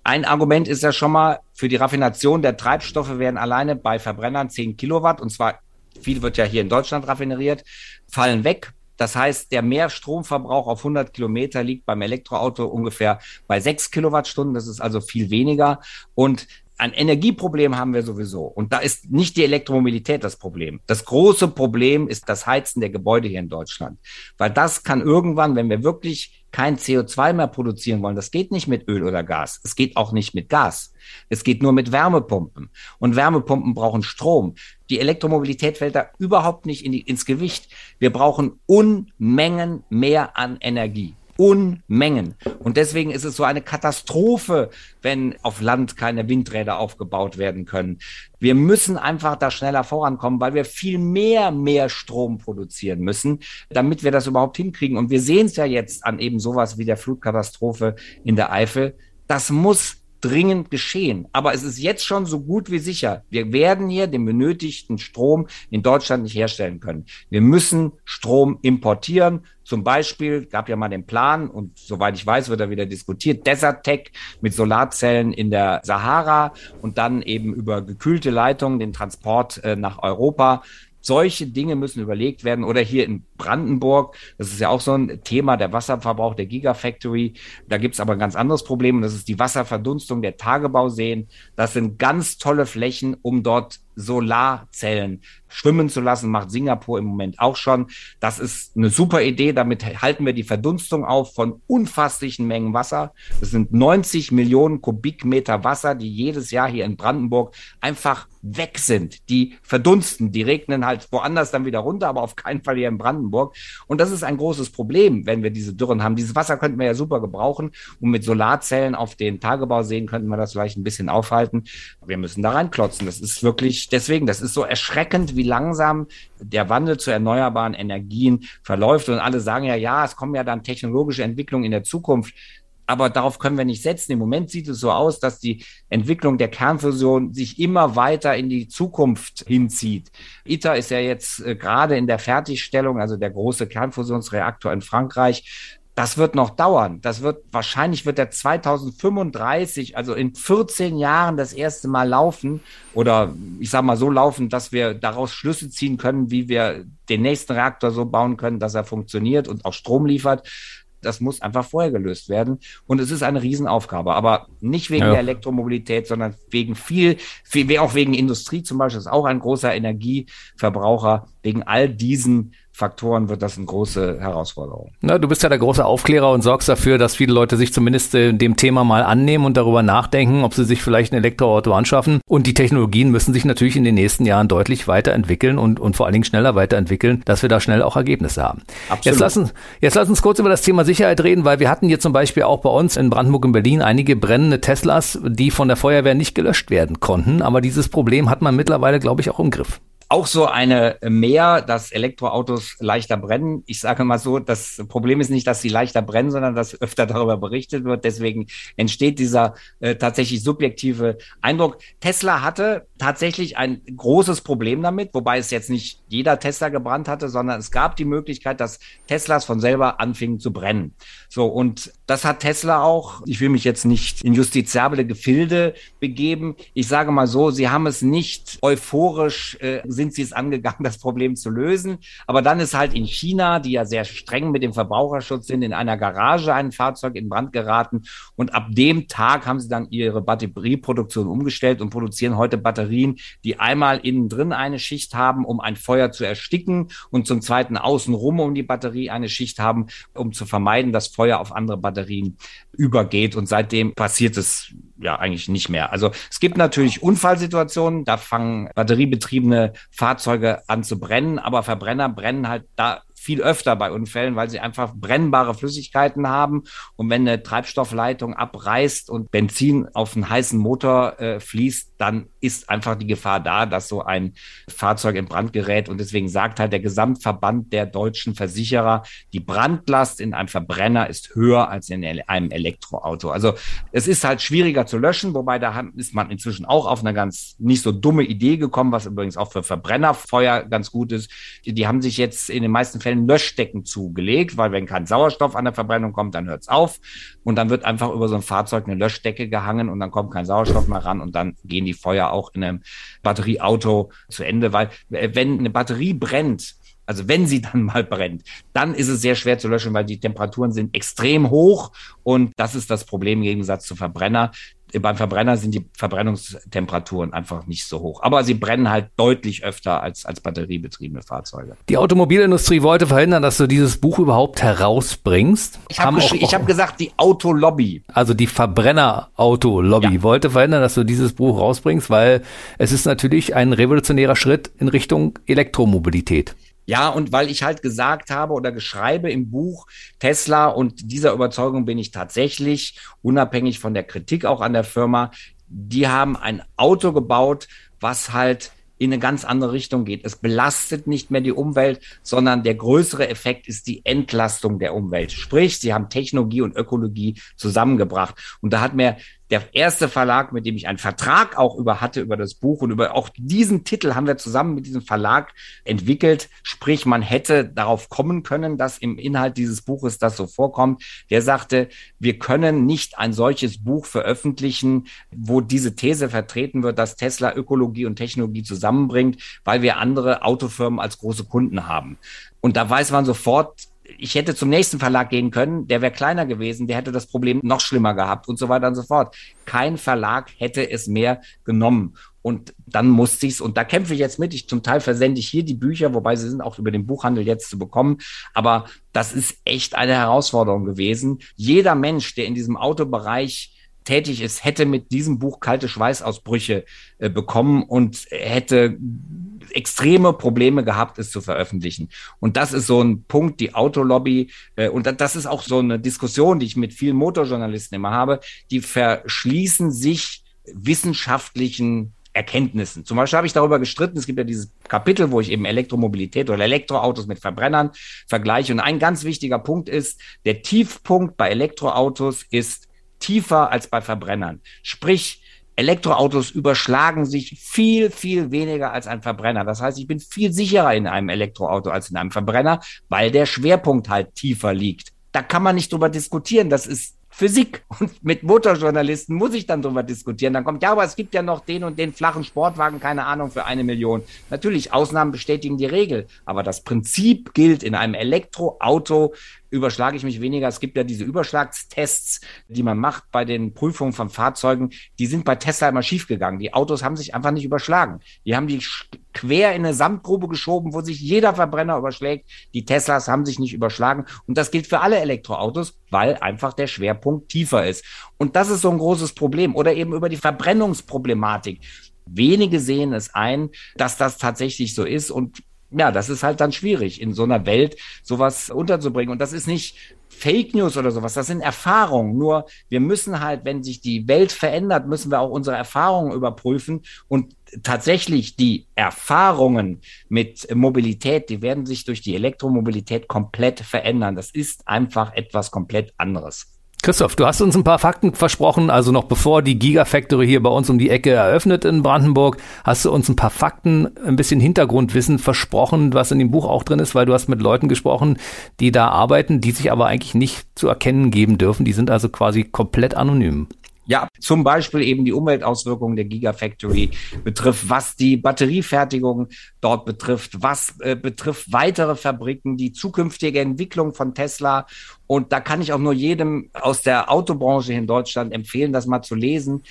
Ein Argument ist ja schon mal, für die Raffination der Treibstoffe werden alleine bei Verbrennern 10 Kilowatt, und zwar viel wird ja hier in Deutschland raffineriert, fallen weg. Das heißt, der Mehrstromverbrauch auf 100 Kilometer liegt beim Elektroauto ungefähr bei 6 Kilowattstunden. Das ist also viel weniger. Und ein Energieproblem haben wir sowieso. Und da ist nicht die Elektromobilität das Problem. Das große Problem ist das Heizen der Gebäude hier in Deutschland. Weil das kann irgendwann, wenn wir wirklich kein CO2 mehr produzieren wollen, das geht nicht mit Öl oder Gas. Es geht auch nicht mit Gas. Es geht nur mit Wärmepumpen. Und Wärmepumpen brauchen Strom. Die Elektromobilität fällt da überhaupt nicht in die, ins Gewicht. Wir brauchen Unmengen mehr an Energie. Unmengen. Und deswegen ist es so eine Katastrophe, wenn auf Land keine Windräder aufgebaut werden können. Wir müssen einfach da schneller vorankommen, weil wir viel mehr, mehr Strom produzieren müssen, damit wir das überhaupt hinkriegen. Und wir sehen es ja jetzt an eben sowas wie der Flutkatastrophe in der Eifel. Das muss dringend geschehen. Aber es ist jetzt schon so gut wie sicher. Wir werden hier den benötigten Strom in Deutschland nicht herstellen können. Wir müssen Strom importieren. Zum Beispiel gab ja mal den Plan, und soweit ich weiß, wird er wieder diskutiert, Desert Tech mit Solarzellen in der Sahara und dann eben über gekühlte Leitungen den Transport äh, nach Europa. Solche Dinge müssen überlegt werden. Oder hier in Brandenburg, das ist ja auch so ein Thema, der Wasserverbrauch der Gigafactory. Da gibt es aber ein ganz anderes Problem das ist die Wasserverdunstung der Tagebauseen. Das sind ganz tolle Flächen, um dort Solarzellen schwimmen zu lassen, macht Singapur im Moment auch schon. Das ist eine super Idee. Damit halten wir die Verdunstung auf von unfasslichen Mengen Wasser. Das sind 90 Millionen Kubikmeter Wasser, die jedes Jahr hier in Brandenburg einfach weg sind. Die verdunsten, die regnen halt woanders dann wieder runter, aber auf keinen Fall hier in Brandenburg. Und das ist ein großes Problem, wenn wir diese Dürren haben. Dieses Wasser könnten wir ja super gebrauchen und mit Solarzellen auf den Tagebauseen könnten wir das vielleicht ein bisschen aufhalten. Wir müssen da reinklotzen. Das ist wirklich deswegen, das ist so erschreckend, wie langsam der Wandel zu erneuerbaren Energien verläuft. Und alle sagen ja, ja, es kommen ja dann technologische Entwicklungen in der Zukunft. Aber darauf können wir nicht setzen. Im Moment sieht es so aus, dass die Entwicklung der Kernfusion sich immer weiter in die Zukunft hinzieht. ITER ist ja jetzt äh, gerade in der Fertigstellung, also der große Kernfusionsreaktor in Frankreich, das wird noch dauern. Das wird, wahrscheinlich wird der 2035, also in 14 Jahren das erste Mal laufen oder ich sag mal so laufen, dass wir daraus Schlüsse ziehen können, wie wir den nächsten Reaktor so bauen können, dass er funktioniert und auch Strom liefert. Das muss einfach vorher gelöst werden. Und es ist eine Riesenaufgabe. Aber nicht wegen ja. der Elektromobilität, sondern wegen viel, viel, auch wegen Industrie zum Beispiel, ist auch ein großer Energieverbraucher. Wegen all diesen Faktoren wird das eine große Herausforderung. Na, du bist ja der große Aufklärer und sorgst dafür, dass viele Leute sich zumindest äh, dem Thema mal annehmen und darüber nachdenken, ob sie sich vielleicht ein Elektroauto anschaffen. Und die Technologien müssen sich natürlich in den nächsten Jahren deutlich weiterentwickeln und, und vor allen Dingen schneller weiterentwickeln, dass wir da schnell auch Ergebnisse haben. Absolut. Jetzt lass, uns, jetzt lass uns kurz über das Thema Sicherheit reden, weil wir hatten hier zum Beispiel auch bei uns in Brandenburg in Berlin einige brennende Teslas, die von der Feuerwehr nicht gelöscht werden konnten. Aber dieses Problem hat man mittlerweile, glaube ich, auch im Griff auch so eine mehr, dass Elektroautos leichter brennen. Ich sage mal so, das Problem ist nicht, dass sie leichter brennen, sondern dass öfter darüber berichtet wird. Deswegen entsteht dieser äh, tatsächlich subjektive Eindruck. Tesla hatte tatsächlich ein großes Problem damit, wobei es jetzt nicht jeder Tesla gebrannt hatte, sondern es gab die Möglichkeit, dass Teslas von selber anfingen zu brennen. So, und das hat Tesla auch, ich will mich jetzt nicht in justiziable Gefilde begeben. Ich sage mal so, sie haben es nicht euphorisch äh, sind sie es angegangen, das Problem zu lösen. Aber dann ist halt in China, die ja sehr streng mit dem Verbraucherschutz sind, in einer Garage ein Fahrzeug in Brand geraten. Und ab dem Tag haben sie dann ihre Batterieproduktion umgestellt und produzieren heute Batterien, die einmal innen drin eine Schicht haben, um ein Feuer zu ersticken und zum zweiten außenrum um die Batterie eine Schicht haben, um zu vermeiden, dass Feuer auf andere Batterien übergeht. Und seitdem passiert es ja eigentlich nicht mehr. Also es gibt natürlich Unfallsituationen, da fangen batteriebetriebene Fahrzeuge an zu brennen, aber Verbrenner brennen halt da viel öfter bei Unfällen, weil sie einfach brennbare Flüssigkeiten haben. Und wenn eine Treibstoffleitung abreißt und Benzin auf einen heißen Motor äh, fließt, dann ist einfach die Gefahr da, dass so ein Fahrzeug in Brand gerät. Und deswegen sagt halt der Gesamtverband der deutschen Versicherer, die Brandlast in einem Verbrenner ist höher als in einem Elektroauto. Also es ist halt schwieriger zu löschen, wobei da ist man inzwischen auch auf eine ganz nicht so dumme Idee gekommen, was übrigens auch für Verbrennerfeuer ganz gut ist. Die, die haben sich jetzt in den meisten Fällen Löschdecken zugelegt, weil wenn kein Sauerstoff an der Verbrennung kommt, dann hört es auf. Und dann wird einfach über so ein Fahrzeug eine Löschdecke gehangen und dann kommt kein Sauerstoff mehr ran und dann gehen die Feuer auch in einem Batterieauto zu Ende, weil äh, wenn eine Batterie brennt, also wenn sie dann mal brennt, dann ist es sehr schwer zu löschen, weil die Temperaturen sind extrem hoch und das ist das Problem im Gegensatz zu Verbrenner beim Verbrenner sind die Verbrennungstemperaturen einfach nicht so hoch. Aber sie brennen halt deutlich öfter als, als batteriebetriebene Fahrzeuge. Die Automobilindustrie wollte verhindern, dass du dieses Buch überhaupt herausbringst. Ich habe hab gesagt, die Autolobby. Also die Verbrenner-Autolobby ja. wollte verhindern, dass du dieses Buch rausbringst, weil es ist natürlich ein revolutionärer Schritt in Richtung Elektromobilität. Ja, und weil ich halt gesagt habe oder geschreibe im Buch Tesla und dieser Überzeugung bin ich tatsächlich, unabhängig von der Kritik auch an der Firma, die haben ein Auto gebaut, was halt in eine ganz andere Richtung geht. Es belastet nicht mehr die Umwelt, sondern der größere Effekt ist die Entlastung der Umwelt. Sprich, sie haben Technologie und Ökologie zusammengebracht. Und da hat mir der erste Verlag, mit dem ich einen Vertrag auch über hatte, über das Buch und über auch diesen Titel haben wir zusammen mit diesem Verlag entwickelt. Sprich, man hätte darauf kommen können, dass im Inhalt dieses Buches das so vorkommt. Der sagte, wir können nicht ein solches Buch veröffentlichen, wo diese These vertreten wird, dass Tesla Ökologie und Technologie zusammenbringt, weil wir andere Autofirmen als große Kunden haben. Und da weiß man sofort, ich hätte zum nächsten Verlag gehen können, der wäre kleiner gewesen, der hätte das Problem noch schlimmer gehabt und so weiter und so fort. Kein Verlag hätte es mehr genommen. Und dann musste ich es, und da kämpfe ich jetzt mit. Ich zum Teil versende ich hier die Bücher, wobei sie sind auch über den Buchhandel jetzt zu bekommen. Aber das ist echt eine Herausforderung gewesen. Jeder Mensch, der in diesem Autobereich tätig ist, hätte mit diesem Buch kalte Schweißausbrüche äh, bekommen und hätte extreme Probleme gehabt, es zu veröffentlichen. Und das ist so ein Punkt, die Autolobby, äh, und das ist auch so eine Diskussion, die ich mit vielen Motorjournalisten immer habe, die verschließen sich wissenschaftlichen Erkenntnissen. Zum Beispiel habe ich darüber gestritten, es gibt ja dieses Kapitel, wo ich eben Elektromobilität oder Elektroautos mit Verbrennern vergleiche. Und ein ganz wichtiger Punkt ist, der Tiefpunkt bei Elektroautos ist tiefer als bei Verbrennern. Sprich, Elektroautos überschlagen sich viel, viel weniger als ein Verbrenner. Das heißt, ich bin viel sicherer in einem Elektroauto als in einem Verbrenner, weil der Schwerpunkt halt tiefer liegt. Da kann man nicht drüber diskutieren. Das ist Physik. Und mit Motorjournalisten muss ich dann drüber diskutieren. Dann kommt, ja, aber es gibt ja noch den und den flachen Sportwagen, keine Ahnung, für eine Million. Natürlich, Ausnahmen bestätigen die Regel. Aber das Prinzip gilt in einem Elektroauto überschlage ich mich weniger. Es gibt ja diese Überschlagstests, die man macht bei den Prüfungen von Fahrzeugen. Die sind bei Tesla immer schiefgegangen. Die Autos haben sich einfach nicht überschlagen. Die haben die quer in eine Samtgrube geschoben, wo sich jeder Verbrenner überschlägt. Die Teslas haben sich nicht überschlagen. Und das gilt für alle Elektroautos, weil einfach der Schwerpunkt tiefer ist. Und das ist so ein großes Problem. Oder eben über die Verbrennungsproblematik. Wenige sehen es ein, dass das tatsächlich so ist. Und ja, das ist halt dann schwierig, in so einer Welt sowas unterzubringen. Und das ist nicht Fake News oder sowas, das sind Erfahrungen. Nur wir müssen halt, wenn sich die Welt verändert, müssen wir auch unsere Erfahrungen überprüfen. Und tatsächlich die Erfahrungen mit Mobilität, die werden sich durch die Elektromobilität komplett verändern. Das ist einfach etwas komplett anderes. Christoph, du hast uns ein paar Fakten versprochen, also noch bevor die Gigafactory hier bei uns um die Ecke eröffnet in Brandenburg, hast du uns ein paar Fakten, ein bisschen Hintergrundwissen versprochen, was in dem Buch auch drin ist, weil du hast mit Leuten gesprochen, die da arbeiten, die sich aber eigentlich nicht zu erkennen geben dürfen. Die sind also quasi komplett anonym. Ja, zum Beispiel eben die Umweltauswirkungen der Gigafactory betrifft, was die Batteriefertigung dort betrifft, was äh, betrifft weitere Fabriken, die zukünftige Entwicklung von Tesla. Und da kann ich auch nur jedem aus der Autobranche in Deutschland empfehlen, das mal zu lesen,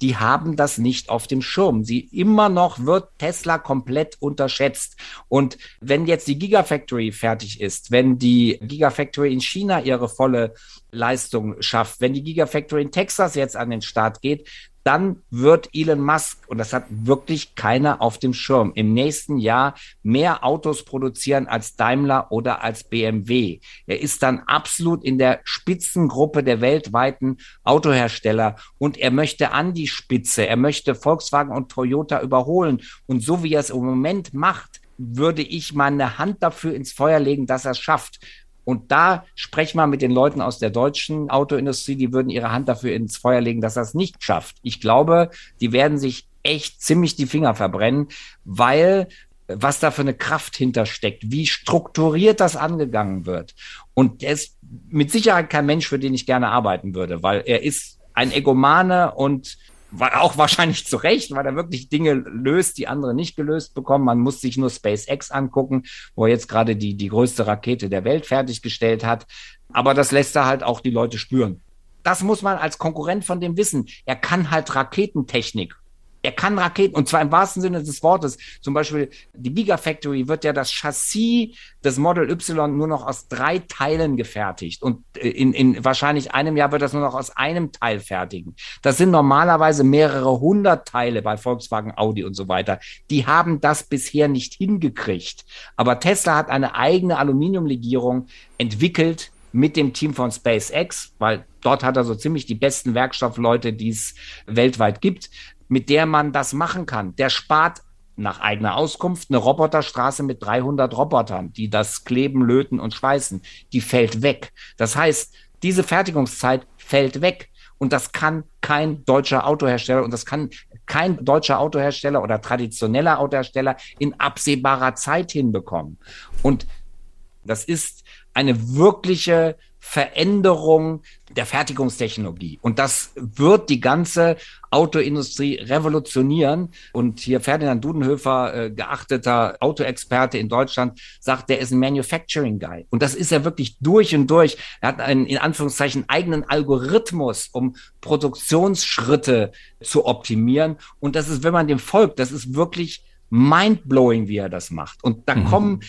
die haben das nicht auf dem Schirm. Sie immer noch wird Tesla komplett unterschätzt. Und wenn jetzt die Gigafactory fertig ist, wenn die Gigafactory in China ihre volle Leistung schafft, wenn die Gigafactory in Texas jetzt an den Start geht, dann wird Elon Musk, und das hat wirklich keiner auf dem Schirm, im nächsten Jahr mehr Autos produzieren als Daimler oder als BMW. Er ist dann absolut in der Spitzengruppe der weltweiten Autohersteller und er möchte an die Spitze. Er möchte Volkswagen und Toyota überholen. Und so wie er es im Moment macht, würde ich meine Hand dafür ins Feuer legen, dass er es schafft. Und da spreche mal mit den Leuten aus der deutschen Autoindustrie, die würden ihre Hand dafür ins Feuer legen, dass das nicht schafft. Ich glaube, die werden sich echt ziemlich die Finger verbrennen, weil was da für eine Kraft hintersteckt, wie strukturiert das angegangen wird. Und er ist mit Sicherheit kein Mensch, für den ich gerne arbeiten würde, weil er ist ein Egomane und auch wahrscheinlich zu Recht, weil er wirklich Dinge löst, die andere nicht gelöst bekommen. Man muss sich nur SpaceX angucken, wo er jetzt gerade die, die größte Rakete der Welt fertiggestellt hat. Aber das lässt er halt auch die Leute spüren. Das muss man als Konkurrent von dem wissen. Er kann halt Raketentechnik er kann Raketen, und zwar im wahrsten Sinne des Wortes. Zum Beispiel die Gigafactory wird ja das Chassis des Model Y nur noch aus drei Teilen gefertigt. Und äh, in, in wahrscheinlich einem Jahr wird das nur noch aus einem Teil fertigen. Das sind normalerweise mehrere hundert Teile bei Volkswagen, Audi und so weiter. Die haben das bisher nicht hingekriegt. Aber Tesla hat eine eigene Aluminiumlegierung entwickelt, mit dem Team von SpaceX, weil dort hat er so ziemlich die besten Werkstoffleute, die es weltweit gibt mit der man das machen kann. Der spart nach eigener Auskunft eine Roboterstraße mit 300 Robotern, die das kleben, löten und schweißen. Die fällt weg. Das heißt, diese Fertigungszeit fällt weg. Und das kann kein deutscher Autohersteller und das kann kein deutscher Autohersteller oder traditioneller Autohersteller in absehbarer Zeit hinbekommen. Und das ist eine wirkliche Veränderung der Fertigungstechnologie. Und das wird die ganze Autoindustrie revolutionieren. Und hier Ferdinand Dudenhöfer, äh, geachteter Autoexperte in Deutschland, sagt, der ist ein Manufacturing Guy. Und das ist er wirklich durch und durch. Er hat einen, in Anführungszeichen, eigenen Algorithmus, um Produktionsschritte zu optimieren. Und das ist, wenn man dem folgt, das ist wirklich mindblowing, wie er das macht. Und da mhm. kommen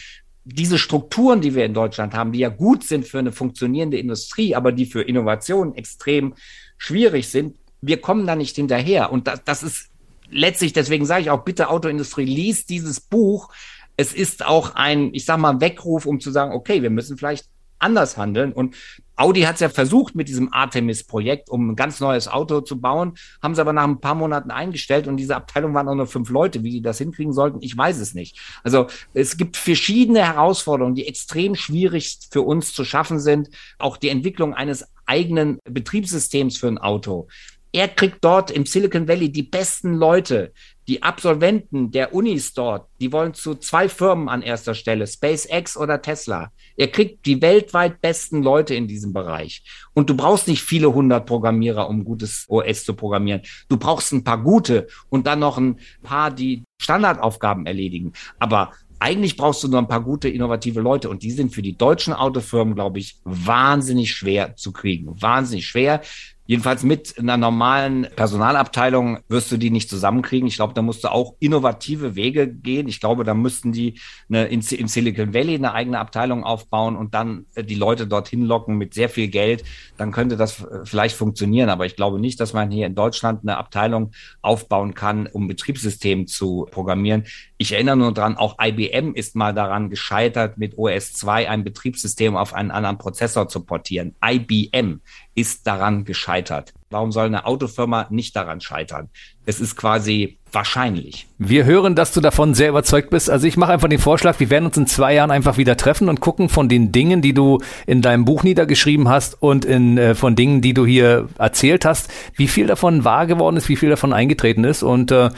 diese Strukturen, die wir in Deutschland haben, die ja gut sind für eine funktionierende Industrie, aber die für Innovation extrem schwierig sind, wir kommen da nicht hinterher. Und das, das ist letztlich, deswegen sage ich auch, bitte Autoindustrie, liest dieses Buch. Es ist auch ein, ich sag mal, Weckruf, um zu sagen, okay, wir müssen vielleicht anders handeln. Und Audi hat es ja versucht mit diesem Artemis-Projekt, um ein ganz neues Auto zu bauen, haben sie aber nach ein paar Monaten eingestellt und diese Abteilung waren auch nur fünf Leute. Wie die das hinkriegen sollten, ich weiß es nicht. Also es gibt verschiedene Herausforderungen, die extrem schwierig für uns zu schaffen sind. Auch die Entwicklung eines eigenen Betriebssystems für ein Auto. Er kriegt dort im Silicon Valley die besten Leute, die Absolventen der Unis dort, die wollen zu zwei Firmen an erster Stelle, SpaceX oder Tesla. Er kriegt die weltweit besten Leute in diesem Bereich. Und du brauchst nicht viele hundert Programmierer, um gutes OS zu programmieren. Du brauchst ein paar gute und dann noch ein paar, die Standardaufgaben erledigen. Aber eigentlich brauchst du nur ein paar gute, innovative Leute und die sind für die deutschen Autofirmen, glaube ich, wahnsinnig schwer zu kriegen. Wahnsinnig schwer. Jedenfalls mit einer normalen Personalabteilung wirst du die nicht zusammenkriegen. Ich glaube, da musst du auch innovative Wege gehen. Ich glaube, da müssten die eine, in, im Silicon Valley eine eigene Abteilung aufbauen und dann äh, die Leute dorthin locken mit sehr viel Geld. Dann könnte das äh, vielleicht funktionieren. Aber ich glaube nicht, dass man hier in Deutschland eine Abteilung aufbauen kann, um Betriebssystem zu programmieren. Ich erinnere nur dran, auch IBM ist mal daran gescheitert, mit OS 2 ein Betriebssystem auf einen anderen Prozessor zu portieren. IBM ist daran gescheitert. Warum soll eine Autofirma nicht daran scheitern? Es ist quasi wahrscheinlich. Wir hören, dass du davon sehr überzeugt bist. Also ich mache einfach den Vorschlag, wir werden uns in zwei Jahren einfach wieder treffen und gucken von den Dingen, die du in deinem Buch niedergeschrieben hast und in, äh, von Dingen, die du hier erzählt hast, wie viel davon wahr geworden ist, wie viel davon eingetreten ist. Und äh,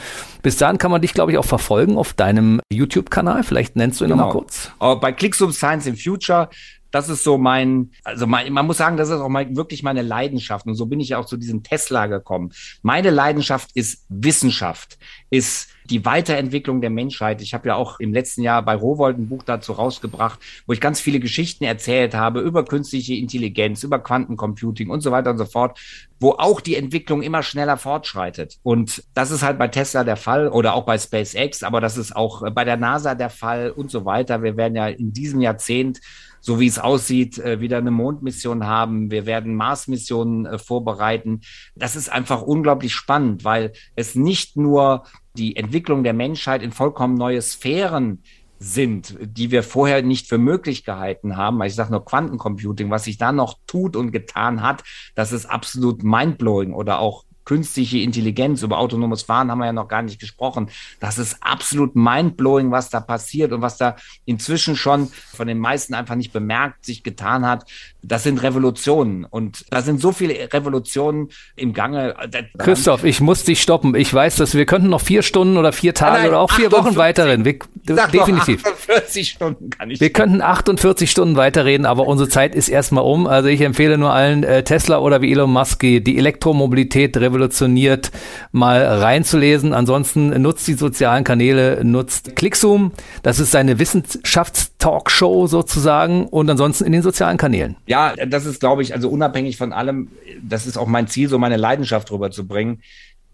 bis dahin kann man dich, glaube ich, auch verfolgen auf deinem YouTube-Kanal. Vielleicht nennst du ihn genau. nochmal kurz. Aber bei Clicksum Science in Future das ist so mein, also mein, man muss sagen, das ist auch mein, wirklich meine Leidenschaft. Und so bin ich auch zu diesem Tesla gekommen. Meine Leidenschaft ist Wissenschaft, ist die Weiterentwicklung der Menschheit. Ich habe ja auch im letzten Jahr bei Rowold ein Buch dazu rausgebracht, wo ich ganz viele Geschichten erzählt habe über künstliche Intelligenz, über Quantencomputing und so weiter und so fort, wo auch die Entwicklung immer schneller fortschreitet. Und das ist halt bei Tesla der Fall oder auch bei SpaceX, aber das ist auch bei der NASA der Fall und so weiter. Wir werden ja in diesem Jahrzehnt so wie es aussieht, äh, wieder eine Mondmission haben. Wir werden Mars-Missionen äh, vorbereiten. Das ist einfach unglaublich spannend, weil es nicht nur die Entwicklung der Menschheit in vollkommen neue Sphären sind, die wir vorher nicht für möglich gehalten haben. Ich sage nur Quantencomputing, was sich da noch tut und getan hat, das ist absolut mindblowing oder auch künstliche Intelligenz, über autonomes Fahren haben wir ja noch gar nicht gesprochen. Das ist absolut mindblowing, was da passiert und was da inzwischen schon von den meisten einfach nicht bemerkt sich getan hat. Das sind Revolutionen und da sind so viele Revolutionen im Gange. Christoph, ich muss dich stoppen. Ich weiß, dass wir könnten noch vier Stunden oder vier Tage nein, oder auch vier 48, Wochen weiterreden. Wir, definitiv. 48 Stunden kann ich. Wir könnten 48 Stunden weiterreden, aber unsere Zeit ist erstmal um. Also ich empfehle nur allen äh, Tesla oder wie Elon Musk die Elektromobilität revolutioniert mal reinzulesen. Ansonsten nutzt die sozialen Kanäle, nutzt Clickzoom. Das ist seine Wissenschaftstalkshow sozusagen und ansonsten in den sozialen Kanälen. Ja, das ist, glaube ich, also unabhängig von allem, das ist auch mein Ziel, so meine Leidenschaft rüberzubringen,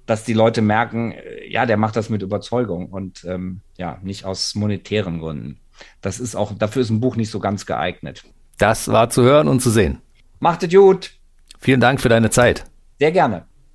dass die Leute merken, ja, der macht das mit Überzeugung und ähm, ja, nicht aus monetären Gründen. Das ist auch, dafür ist ein Buch nicht so ganz geeignet. Das war zu hören und zu sehen. Macht es gut. Vielen Dank für deine Zeit. Sehr gerne.